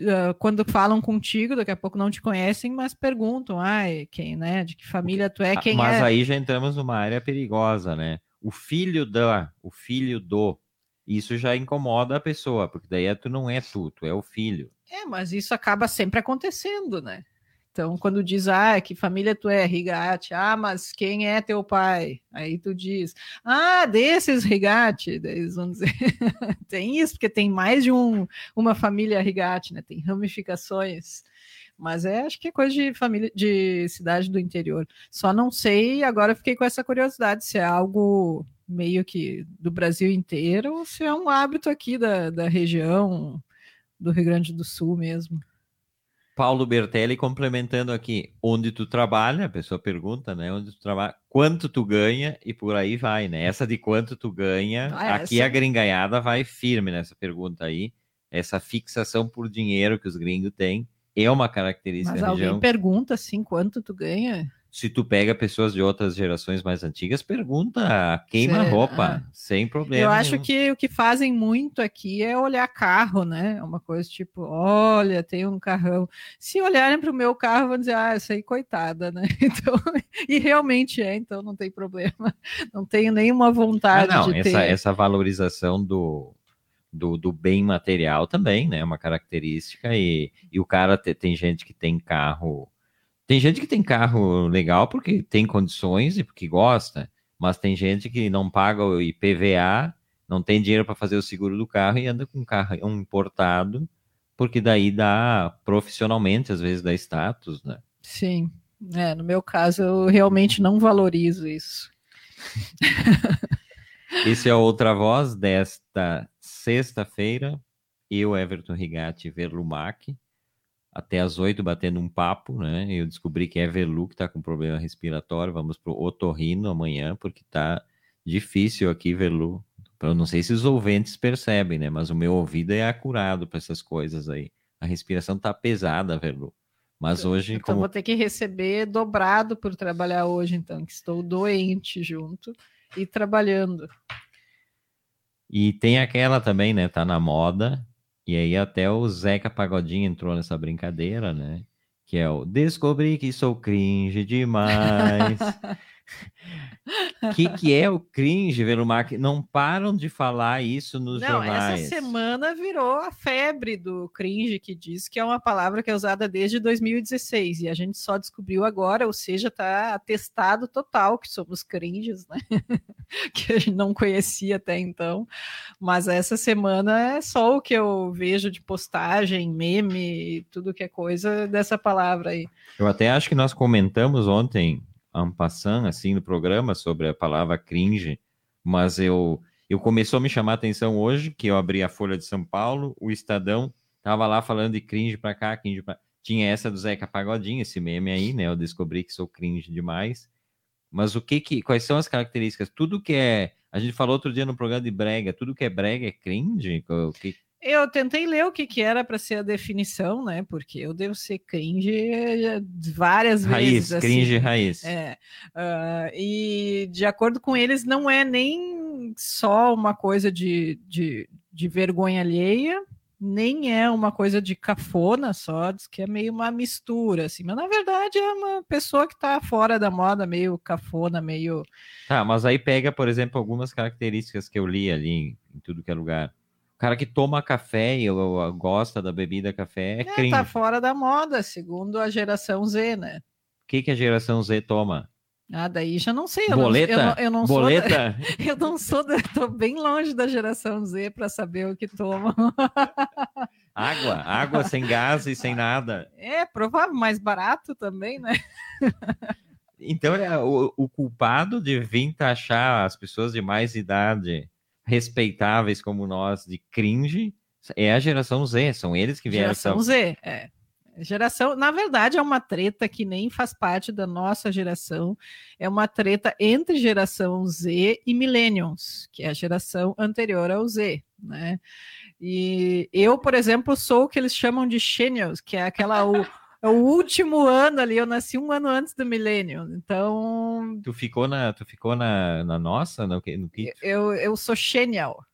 uh, quando falam contigo, daqui a pouco não te conhecem, mas perguntam, ai, quem, né? De que família tu é, ah, quem mas é. Mas aí já entramos numa área perigosa, né? O filho da, o filho do, isso já incomoda a pessoa, porque daí é, tu não é tu, tu é o filho. É, mas isso acaba sempre acontecendo, né? Então, quando diz, ah, que família tu é, Rigatti, ah, mas quem é teu pai? Aí tu diz, ah, desses Rigatti, daí eles vão dizer, tem isso, porque tem mais de um, uma família Rigatti, né? Tem ramificações. Mas é, acho que é coisa de família, de cidade do interior. Só não sei, agora fiquei com essa curiosidade, se é algo meio que do Brasil inteiro, ou se é um hábito aqui da, da região do Rio Grande do Sul mesmo. Paulo Bertelli complementando aqui, onde tu trabalha, a pessoa pergunta, né? Onde tu trabalha, quanto tu ganha e por aí vai, né? Essa de quanto tu ganha, ah, aqui essa... a gringaiada vai firme nessa pergunta aí. Essa fixação por dinheiro que os gringos têm é uma característica Mas alguém região. pergunta assim, quanto tu ganha? se tu pega pessoas de outras gerações mais antigas, pergunta, queima Cê, roupa, ah. sem problema. Eu acho que o que fazem muito aqui é olhar carro, né? É uma coisa tipo, olha, tem um carrão. Se olharem para o meu carro, vão dizer, ah, essa aí, coitada, né? Então, e realmente é, então não tem problema. Não tenho nenhuma vontade ah, não, de essa, ter. Essa valorização do, do, do, bem material também, né? É uma característica. E, e o cara te, tem gente que tem carro tem gente que tem carro legal porque tem condições e porque gosta, mas tem gente que não paga o IPVA, não tem dinheiro para fazer o seguro do carro e anda com um carro importado, porque daí dá profissionalmente, às vezes dá status, né? Sim. É, no meu caso, eu realmente não valorizo isso. Esse é outra voz desta sexta-feira. Eu, Everton Rigatti Verlumac até as oito batendo um papo, né? Eu descobri que é Velu que está com problema respiratório. Vamos para o otorrino amanhã, porque está difícil aqui, Velu. Eu não sei se os ouvintes percebem, né? Mas o meu ouvido é acurado para essas coisas aí. A respiração tá pesada, Velu. Mas hoje. Então como... vou ter que receber dobrado por trabalhar hoje, então, que estou doente junto e trabalhando. E tem aquela também, né? Tá na moda. E aí até o Zeca Pagodinho entrou nessa brincadeira, né? Que é o Descobri que sou cringe demais. O que, que é o cringe, Velumar? Não param de falar isso nos Não, jornais. essa semana virou a febre do cringe, que diz que é uma palavra que é usada desde 2016, e a gente só descobriu agora, ou seja, está atestado total que somos cringes, né? que a gente não conhecia até então. Mas essa semana é só o que eu vejo de postagem, meme, tudo que é coisa dessa palavra aí. Eu até acho que nós comentamos ontem en passant, assim, no programa sobre a palavra cringe, mas eu, eu começou a me chamar a atenção hoje, que eu abri a Folha de São Paulo, o Estadão tava lá falando de cringe para cá, cringe pra... Tinha essa do Zeca Pagodinho, esse meme aí, né? Eu descobri que sou cringe demais. Mas o que que, quais são as características? Tudo que é, a gente falou outro dia no programa de brega, tudo que é brega é cringe? O que, eu tentei ler o que, que era para ser a definição, né? Porque eu devo ser cringe eh, várias raiz, vezes. Raiz, cringe raiz. É, uh, e de acordo com eles, não é nem só uma coisa de, de, de vergonha alheia, nem é uma coisa de cafona só, diz que é meio uma mistura, assim, mas na verdade é uma pessoa que está fora da moda, meio cafona, meio. Tá, mas aí pega, por exemplo, algumas características que eu li ali em, em tudo que é lugar. O cara que toma café e gosta da bebida café é, é cringe. Tá fora da moda, segundo a geração Z, né? O que, que a geração Z toma? Ah, daí já não sei. Eu Boleta? Não, eu, eu não Boleta? Sou da, eu não sou, da, tô bem longe da geração Z para saber o que tomam. Água, água sem gás e sem nada. É, provável, mais barato também, né? Então, é, o, o culpado de vir taxar as pessoas de mais idade respeitáveis como nós de cringe é a geração Z, são eles que vieram. Geração Z, é. Geração, na verdade, é uma treta que nem faz parte da nossa geração, é uma treta entre geração Z e Millennials, que é a geração anterior ao Z, né? E eu, por exemplo, sou o que eles chamam de Xennials, que é aquela o, é o último ano ali, eu nasci um ano antes do milênio, então... Tu ficou na, tu ficou na, na nossa? No, no que? Eu, eu sou genial.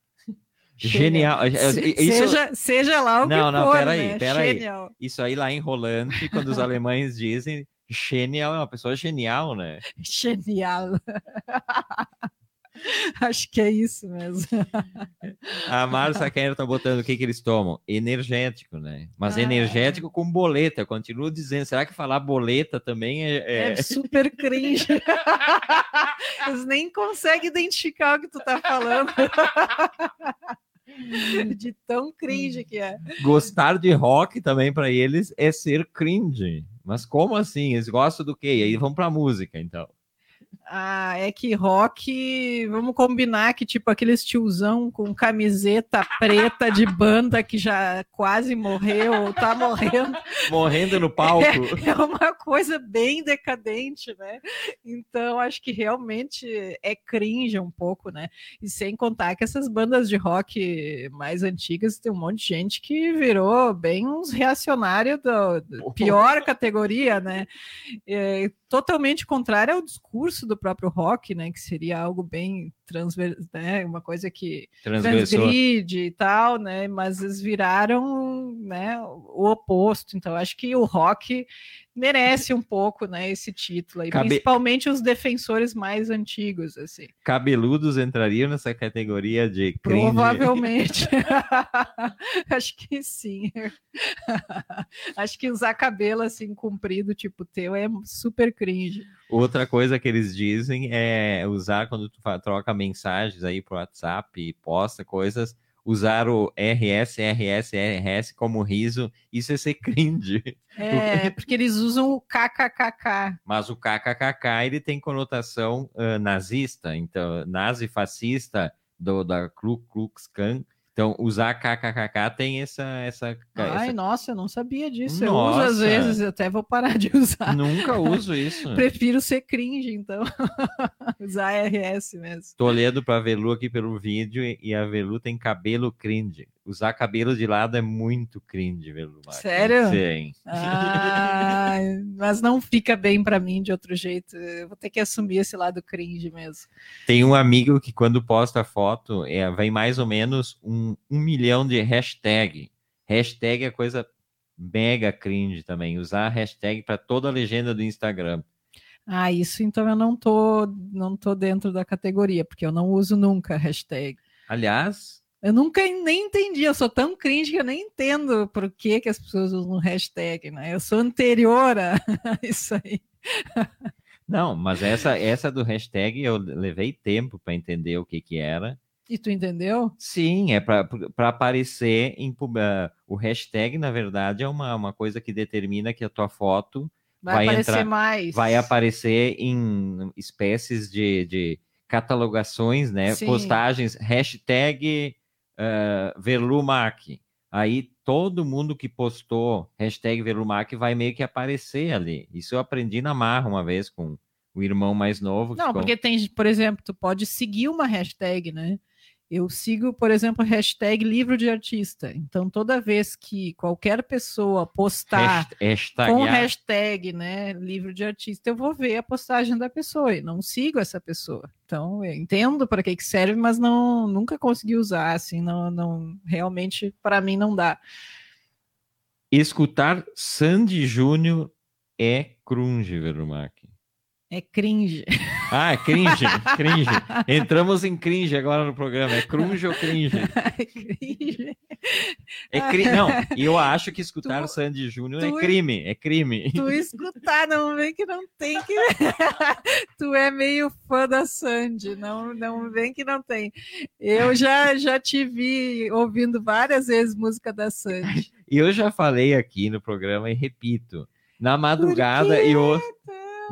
Genial. Isso... Seja, seja lá o não, que não, for, peraí, né? peraí. Isso aí lá em Rolante, quando os alemães dizem genial, é uma pessoa genial, né? Genial. Acho que é isso mesmo. A Márcia Kenner tá botando o que, que eles tomam? Energético, né? Mas ah, energético é. com boleta. Eu continuo dizendo, será que falar boleta também é. É, é super cringe. Eles nem conseguem identificar o que tu tá falando. De tão cringe que é. Gostar de rock também para eles é ser cringe. Mas como assim? Eles gostam do quê? E aí vão pra música, então. Ah, é que rock, vamos combinar que tipo aqueles tiozão com camiseta preta de banda que já quase morreu, tá morrendo. Morrendo no palco. É, é, uma coisa bem decadente, né? Então acho que realmente é cringe um pouco, né? E sem contar que essas bandas de rock mais antigas tem um monte de gente que virou bem uns reacionários da pior categoria, né? É, totalmente contrário ao discurso do próprio rock, né? Que seria algo bem transver, né? Uma coisa que transgride e tal, né? Mas eles viraram, né? O oposto. Então acho que o rock merece um pouco, né? Esse título aí, Cabe... principalmente os defensores mais antigos, assim. Cabeludos entrariam nessa categoria de cringe? Provavelmente. acho que sim. acho que usar cabelo assim comprido, tipo teu, é super cringe. Outra coisa que eles dizem é usar quando tu troca mensagens aí pro WhatsApp e posta coisas, usar o RS, RS, RS como riso, isso é ser cringe. É, porque eles usam o KKKK. Mas o KKKK, ele tem conotação uh, nazista, então, nazi fascista do, da Ku Klux Klan, então, usar kkkk tem essa. essa Ai, essa... nossa, eu não sabia disso. Nossa. Eu uso às vezes, até vou parar de usar. Nunca uso isso. Prefiro ser cringe, então. usar RS mesmo. Tô olhando para a Velu aqui pelo vídeo e a Velu tem cabelo cringe. Usar cabelo de lado é muito cringe, Velu. Sério? Sim. Ah, mas não fica bem para mim de outro jeito. Eu vou ter que assumir esse lado cringe mesmo. Tem um amigo que quando posta foto, é, vem mais ou menos um, um milhão de hashtag. Hashtag é coisa mega cringe também. Usar hashtag para toda a legenda do Instagram. Ah, isso então eu não tô, não tô dentro da categoria, porque eu não uso nunca hashtag. Aliás, eu nunca nem entendi, eu sou tão cringe que eu nem entendo por que, que as pessoas usam hashtag, né? Eu sou anterior a isso aí. Não, mas essa, essa do hashtag eu levei tempo para entender o que, que era. E tu entendeu? Sim, é para aparecer em uh, o hashtag, na verdade, é uma, uma coisa que determina que a tua foto vai, vai aparecer entrar, mais. Vai aparecer em espécies de, de catalogações, né? Sim. Postagens, hashtag uh, Verlumac. Aí todo mundo que postou hashtag Verlumac vai meio que aparecer ali. Isso eu aprendi na marra uma vez com o irmão mais novo. Não, porque tem, por exemplo, tu pode seguir uma hashtag, né? Eu sigo, por exemplo, hashtag livro de artista. Então, toda vez que qualquer pessoa postar com hashtag, né, livro de artista, eu vou ver a postagem da pessoa e não sigo essa pessoa. Então, eu entendo para que, que serve, mas não nunca consegui usar, assim, não, não realmente para mim não dá. Escutar Sandy Júnior é crunge, Verumac. É cringe. Ah, é cringe, cringe. Entramos em cringe agora no programa. É crunge ou cringe? É cringe. É cri... Não, e eu acho que escutar tu, Sandy Júnior é crime, é crime. Tu escutar, não vem que não tem que. tu é meio fã da Sandy, não, não vem que não tem. Eu já, já te vi ouvindo várias vezes música da Sandy. E eu já falei aqui no programa e repito. Na madrugada eu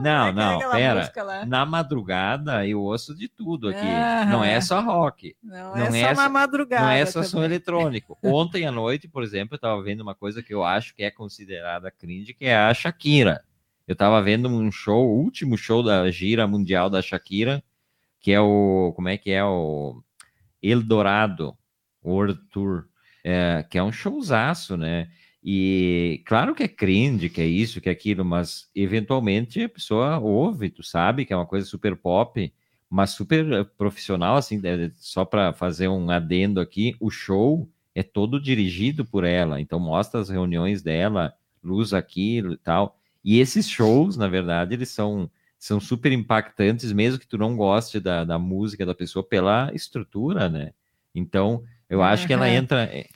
não, não, pera. Na madrugada eu ouço de tudo aqui. Não é só rock. Não, não é, é só na madrugada. Não é só som eletrônico. Ontem à noite, por exemplo, eu estava vendo uma coisa que eu acho que é considerada cringe, que é a Shakira. Eu estava vendo um show, o último show da gira mundial da Shakira, que é o. Como é que é? O Eldorado World Tour. É, que é um showzaço, né? E claro que é cringe, que é isso, que é aquilo, mas eventualmente a pessoa ouve, tu sabe que é uma coisa super pop, mas super eh, profissional, assim, só para fazer um adendo aqui, o show é todo dirigido por ela, então mostra as reuniões dela, luz aquilo e tal. E esses shows, na verdade, eles são, são super impactantes, mesmo que tu não goste da, da música da pessoa, pela estrutura, né? Então, eu acho uhum. que ela entra eh,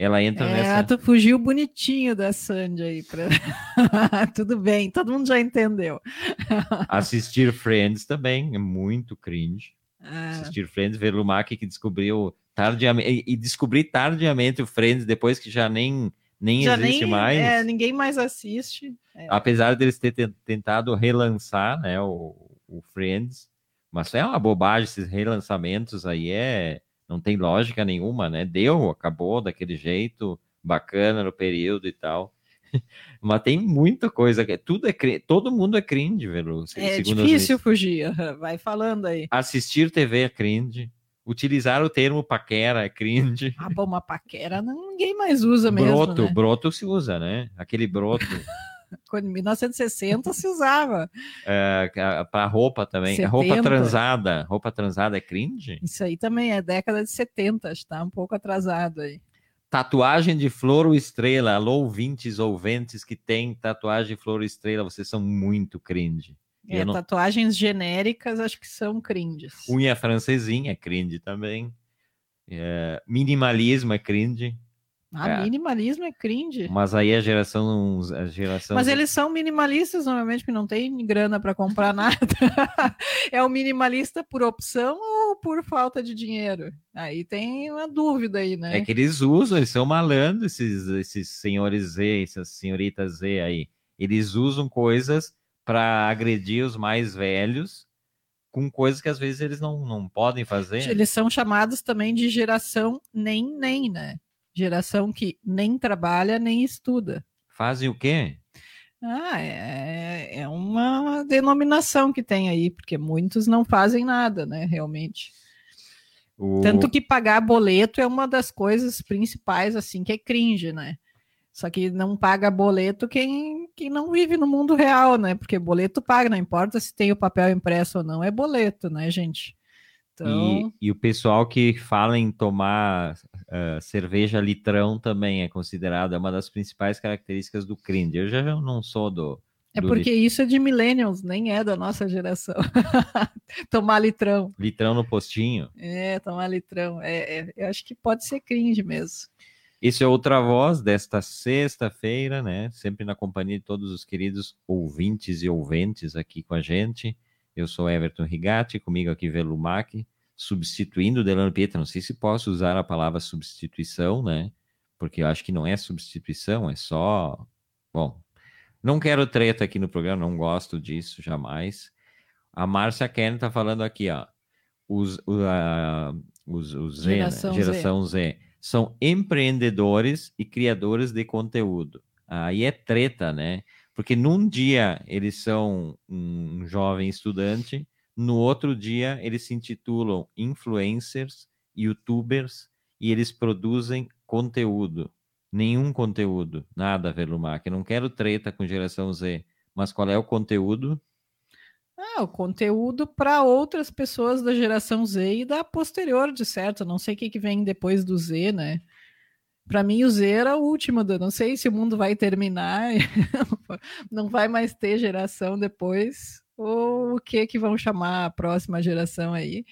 ela entra é, nessa. Tu fugiu bonitinho da Sandy aí. Pra... Tudo bem, todo mundo já entendeu. Assistir Friends também é muito cringe. Ah. Assistir Friends, ver Lumac que descobriu tardiamente e descobrir tardiamente o Friends depois que já nem nem já existe nem, mais. É, ninguém mais assiste. É. Apesar deles terem tentado relançar, né, o, o Friends, mas é uma bobagem esses relançamentos aí é não tem lógica nenhuma, né? Deu, acabou daquele jeito, bacana no período e tal. Mas tem muita coisa, tudo é todo mundo é cringe, velho. É difícil fugir, vai falando aí. Assistir TV é cringe. Utilizar o termo paquera é cringe. Ah, bom, uma paquera ninguém mais usa mesmo. Broto, né? broto se usa, né? Aquele broto. Quando em 1960 se usava. É, para roupa também. 70. Roupa transada. Roupa transada é cringe? Isso aí também é década de 70, está um pouco atrasado aí. Tatuagem de flor ou estrela. Alô, ouvintes, ouvintes que tem tatuagem de flor ou estrela, vocês são muito cringe. É, não... tatuagens genéricas acho que são cringes. Unha francesinha é cringe também. É, minimalismo é cringe. Ah, é. minimalismo é cringe. Mas aí a geração, a geração. Mas eles são minimalistas normalmente, porque não tem grana para comprar nada. é o minimalista por opção ou por falta de dinheiro? Aí tem uma dúvida aí, né? É que eles usam, eles são malandros, esses, esses senhores Z, essas senhoritas Z aí. Eles usam coisas para agredir os mais velhos com coisas que às vezes eles não, não podem fazer. Eles são chamados também de geração nem nem, né? Geração que nem trabalha nem estuda. Fazem o quê? Ah, é, é uma denominação que tem aí, porque muitos não fazem nada, né, realmente. O... Tanto que pagar boleto é uma das coisas principais, assim, que é cringe, né? Só que não paga boleto quem, quem não vive no mundo real, né? Porque boleto paga, não importa se tem o papel impresso ou não, é boleto, né, gente? Então... E, e o pessoal que fala em tomar uh, cerveja litrão também é considerado é uma das principais características do cringe. Eu já não sou do. É porque lit... isso é de millennials, nem é da nossa geração. tomar litrão. Litrão no postinho. É, tomar litrão. É, é, eu acho que pode ser cringe mesmo. Esse é outra voz desta sexta-feira, né? Sempre na companhia de todos os queridos ouvintes e ouventes aqui com a gente. Eu sou Everton Rigatti, comigo aqui Velumac, substituindo Delano Pietra. Não sei se posso usar a palavra substituição, né? Porque eu acho que não é substituição, é só. Bom, não quero treta aqui no programa, não gosto disso jamais. A Márcia Ken tá falando aqui, ó. Os, uh, os, os Z, geração, né? geração Z. Z. são empreendedores e criadores de conteúdo. Aí é treta, né? Porque num dia eles são um jovem estudante, no outro dia eles se intitulam influencers, youtubers e eles produzem conteúdo. Nenhum conteúdo, nada, Velumac. Eu não quero treta com geração Z, mas qual é o conteúdo? Ah, o conteúdo para outras pessoas da geração Z e da posterior, de certo. Não sei o que, que vem depois do Z, né? Para mim, o Z era o último. Não sei se o mundo vai terminar, não vai mais ter geração depois, ou o que que vão chamar a próxima geração aí.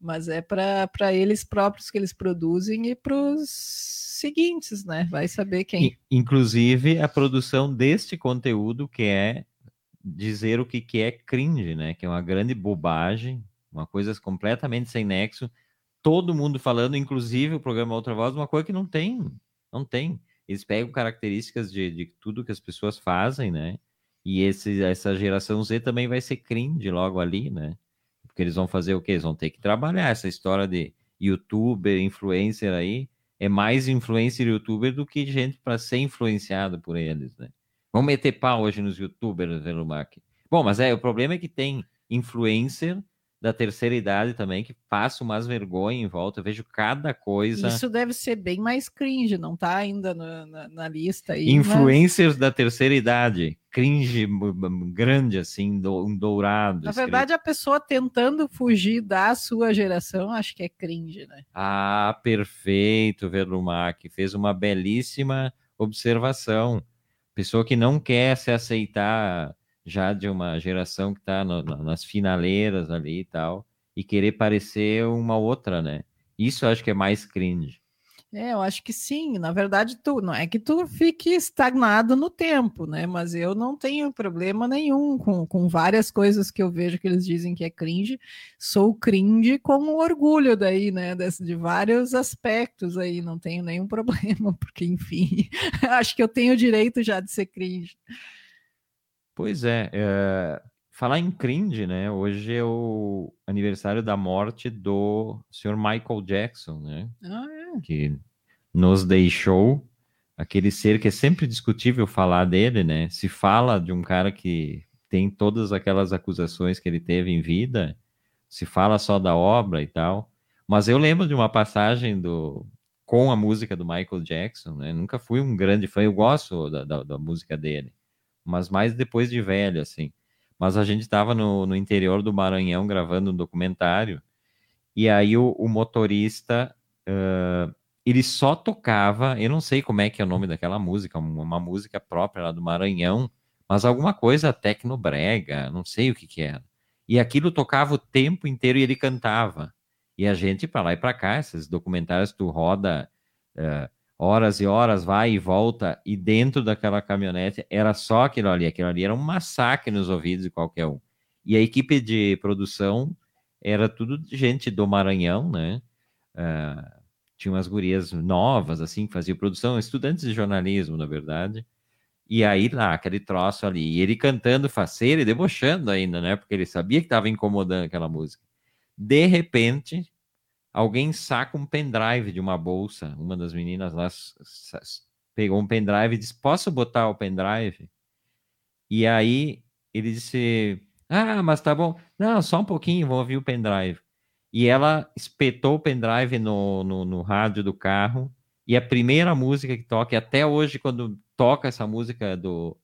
Mas é para eles próprios que eles produzem e para os seguintes, né? Vai saber quem. Inclusive, a produção deste conteúdo que é dizer o que, que é cringe, né? Que é uma grande bobagem, uma coisa completamente sem nexo todo mundo falando, inclusive o programa Outra Voz, uma coisa que não tem, não tem. Eles pegam características de, de tudo que as pessoas fazem, né? E esse, essa geração Z também vai ser cringe logo ali, né? Porque eles vão fazer o quê? Eles vão ter que trabalhar essa história de youtuber, influencer aí. É mais influencer youtuber do que gente para ser influenciado por eles, né? Vamos meter pau hoje nos youtubers, Velumac. Bom, mas é, o problema é que tem influencer da terceira idade também, que passa umas vergonhas em volta. Eu vejo cada coisa. Isso deve ser bem mais cringe, não tá ainda na, na, na lista aí. Influencers mas... da terceira idade. Cringe grande, assim, do, um dourado. Na escrito. verdade, a pessoa tentando fugir da sua geração, acho que é cringe, né? Ah, perfeito, Verlumac. Fez uma belíssima observação. Pessoa que não quer se aceitar já de uma geração que está nas finaleiras ali e tal, e querer parecer uma outra, né? Isso eu acho que é mais cringe. É, eu acho que sim. Na verdade, tu não é que tu fique estagnado no tempo, né? Mas eu não tenho problema nenhum com, com várias coisas que eu vejo que eles dizem que é cringe. Sou cringe com orgulho daí, né? De, de vários aspectos aí, não tenho nenhum problema, porque, enfim, acho que eu tenho o direito já de ser cringe. Pois é, é, falar em cringe, né? Hoje é o aniversário da morte do Sr. Michael Jackson, né? Ah, é. Que nos deixou aquele ser que é sempre discutível falar dele, né? Se fala de um cara que tem todas aquelas acusações que ele teve em vida, se fala só da obra e tal. Mas eu lembro de uma passagem do com a música do Michael Jackson, né? Nunca fui um grande fã, eu gosto da, da, da música dele mas mais depois de velho, assim. Mas a gente estava no, no interior do Maranhão gravando um documentário, e aí o, o motorista, uh, ele só tocava, eu não sei como é que é o nome daquela música, uma, uma música própria lá do Maranhão, mas alguma coisa tecnobrega, não sei o que que era. E aquilo tocava o tempo inteiro e ele cantava. E a gente, para lá e para cá, esses documentários tu roda... Uh, horas e horas, vai e volta, e dentro daquela caminhonete era só aquilo ali. Aquilo ali era um massacre nos ouvidos de qualquer um. E a equipe de produção era tudo gente do Maranhão, né? Uh, tinha umas gurias novas, assim, que faziam produção, estudantes de jornalismo, na verdade. E aí lá, aquele troço ali, e ele cantando faceiro e debochando ainda, né? Porque ele sabia que estava incomodando aquela música. De repente, alguém saca um pendrive de uma bolsa. Uma das meninas lá pegou um pendrive e disse: Posso botar o pendrive? E aí ele disse: Ah, mas tá bom. Não, só um pouquinho, vou ouvir o pendrive. E ela espetou o pendrive no, no, no rádio do carro. E a primeira música que toca, e até hoje, quando toca essa música do,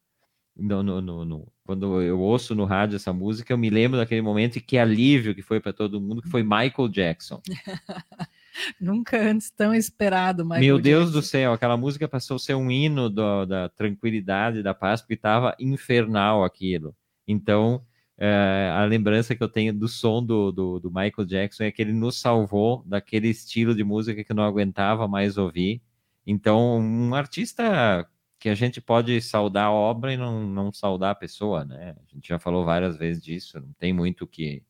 no, no, no, no, quando eu ouço no rádio essa música, eu me lembro daquele momento e que alívio que foi para todo mundo, que foi Michael Jackson. Nunca antes tão esperado, Michael Meu Deus Jackson. do céu, aquela música passou a ser um hino do, da tranquilidade, da paz, porque estava infernal aquilo. Então, é, a lembrança que eu tenho do som do, do, do, Michael Jackson é que ele nos salvou daquele estilo de música que eu não aguentava mais ouvir. Então, um artista que a gente pode saudar a obra e não, não saudar a pessoa, né? A gente já falou várias vezes disso, não tem muito o que,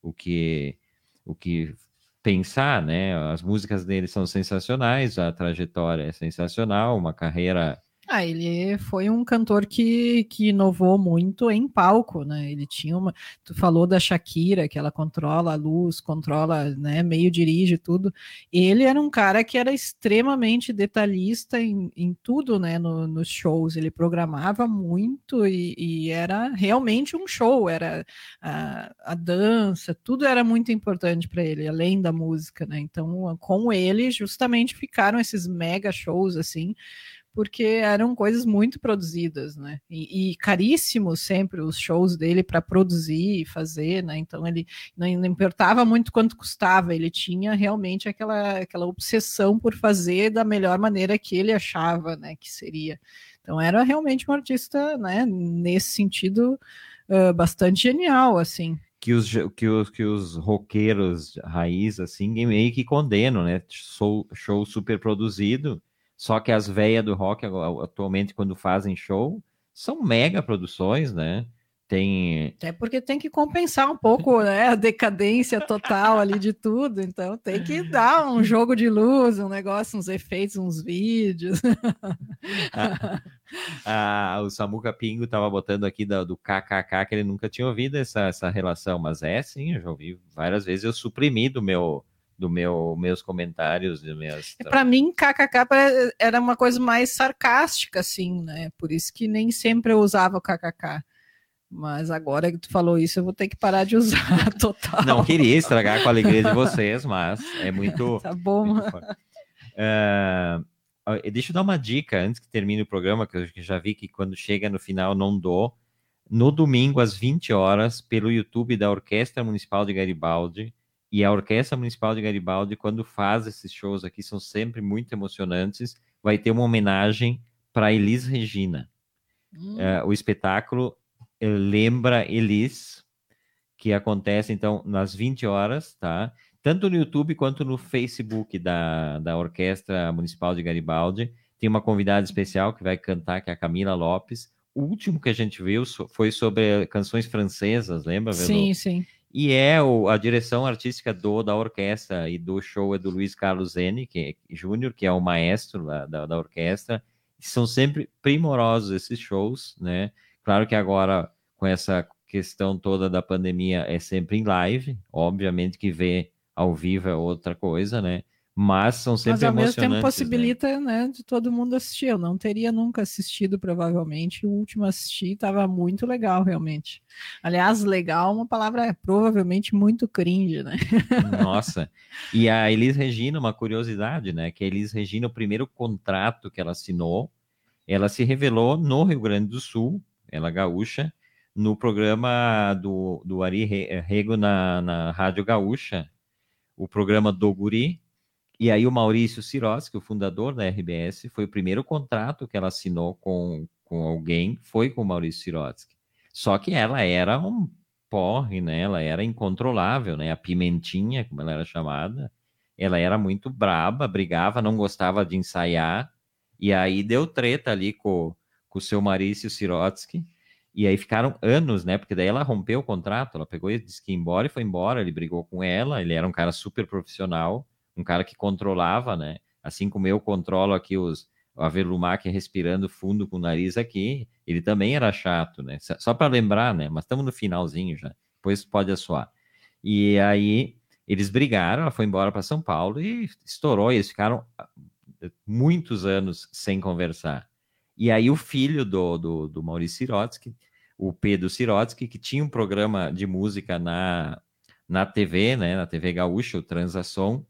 o que, o que pensar, né? As músicas dele são sensacionais, a trajetória é sensacional, uma carreira ah, ele foi um cantor que, que inovou muito em palco, né? Ele tinha uma. Tu falou da Shakira, que ela controla a luz, controla, né? Meio dirige tudo. Ele era um cara que era extremamente detalhista em, em tudo, né? No, nos shows. Ele programava muito e, e era realmente um show. Era a, a dança, tudo era muito importante para ele, além da música, né? Então, com ele, justamente ficaram esses mega shows assim porque eram coisas muito produzidas, né? E, e caríssimos sempre os shows dele para produzir e fazer, né? Então ele não, importava muito quanto custava, ele tinha realmente aquela, aquela obsessão por fazer da melhor maneira que ele achava, né? Que seria. Então era realmente um artista, né? Nesse sentido, uh, bastante genial, assim que os, que os, que os roqueiros raiz, assim, meio que condenam, né? Show, show super produzido, só que as velhas do rock, atualmente, quando fazem show, são mega produções, né? Tem... É porque tem que compensar um pouco né, a decadência total ali de tudo, então tem que dar um jogo de luz, um negócio, uns efeitos, uns vídeos. ah, o Samuca Pingo estava botando aqui do, do KKK que ele nunca tinha ouvido essa, essa relação, mas é sim, eu já ouvi várias vezes, eu suprimi do meu do meu meus comentários e minhas para mim kkk era uma coisa mais sarcástica assim né? Por isso que nem sempre eu usava o kkk. Mas agora que tu falou isso eu vou ter que parar de usar total. Não queria estragar com a alegria de vocês mas é muito tá bom. muito uh, deixa eu dar uma dica antes que termine o programa que eu já vi que quando chega no final não dou. No domingo às 20 horas pelo YouTube da Orquestra Municipal de Garibaldi e a Orquestra Municipal de Garibaldi, quando faz esses shows aqui, são sempre muito emocionantes. Vai ter uma homenagem para Elis Regina. Hum. Uh, o espetáculo eh, lembra Elis, que acontece, então, nas 20 horas, tá? Tanto no YouTube quanto no Facebook da, da Orquestra Municipal de Garibaldi. Tem uma convidada especial que vai cantar, que é a Camila Lopes. O último que a gente viu foi sobre canções francesas, lembra? Sim, sim. E é o, a direção artística do, da orquestra e do show é do Luiz Carlos Zene, que, Júnior, que é o maestro da, da, da orquestra. São sempre primorosos esses shows, né? Claro que agora, com essa questão toda da pandemia, é sempre em live. Obviamente que ver ao vivo é outra coisa, né? Mas são sempre Mas ao mesmo tempo né? possibilita, né? né? de todo mundo assistir. Eu não teria nunca assistido, provavelmente. O último assisti estava muito legal, realmente. Aliás, legal é uma palavra é, provavelmente muito cringe, né? Nossa. E a Elis Regina, uma curiosidade, né? Que a Elis Regina, o primeiro contrato que ela assinou, ela se revelou no Rio Grande do Sul, ela gaúcha, no programa do, do Ari Rego na, na Rádio Gaúcha, o programa do Guri, e aí o Maurício Sirotsky, o fundador da RBS, foi o primeiro contrato que ela assinou com, com alguém, foi com o Maurício Sirotsky. Só que ela era um porre, né? Ela era incontrolável, né? A pimentinha, como ela era chamada, ela era muito braba, brigava, não gostava de ensaiar. E aí deu treta ali com, com o seu Maurício Sirotsky. E aí ficaram anos, né? Porque daí ela rompeu o contrato, ela pegou e disse que ia embora e foi embora. Ele brigou com ela, ele era um cara super profissional um cara que controlava, né? Assim como eu controlo aqui os a Verlumac respirando fundo com o nariz aqui, ele também era chato, né? Só para lembrar, né? Mas estamos no finalzinho já. Depois pode assoar. E aí eles brigaram, ela foi embora para São Paulo e estourou. E eles ficaram ah, muitos anos sem conversar. E aí o filho do, do, do Maurício Sirotsky, o Pedro Sirotsky, que tinha um programa de música na, na TV, né? Na TV Gaúcha, o Transação,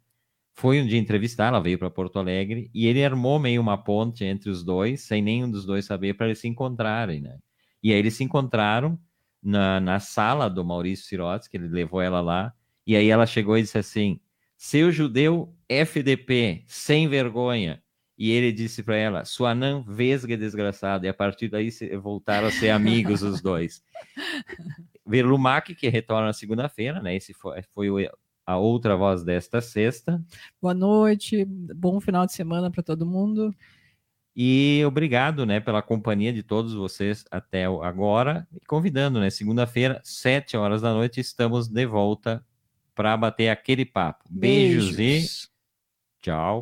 foi um dia entrevistar, ela veio para Porto Alegre e ele armou meio uma ponte entre os dois, sem nenhum dos dois saber, para eles se encontrarem, né? E aí eles se encontraram na, na sala do Maurício Sirotes, que ele levou ela lá, e aí ela chegou e disse assim: seu judeu FDP, sem vergonha. E ele disse para ela: sua não vesga desgraçada. E a partir daí voltaram a ser amigos os dois. Verlumac, que retorna na segunda-feira, né? Esse foi, foi a outra voz desta sexta. Boa noite, bom final de semana para todo mundo. E obrigado, né, pela companhia de todos vocês até agora. E convidando, né, segunda-feira, sete horas da noite, estamos de volta para bater aquele papo. Beijos, Beijos e tchau.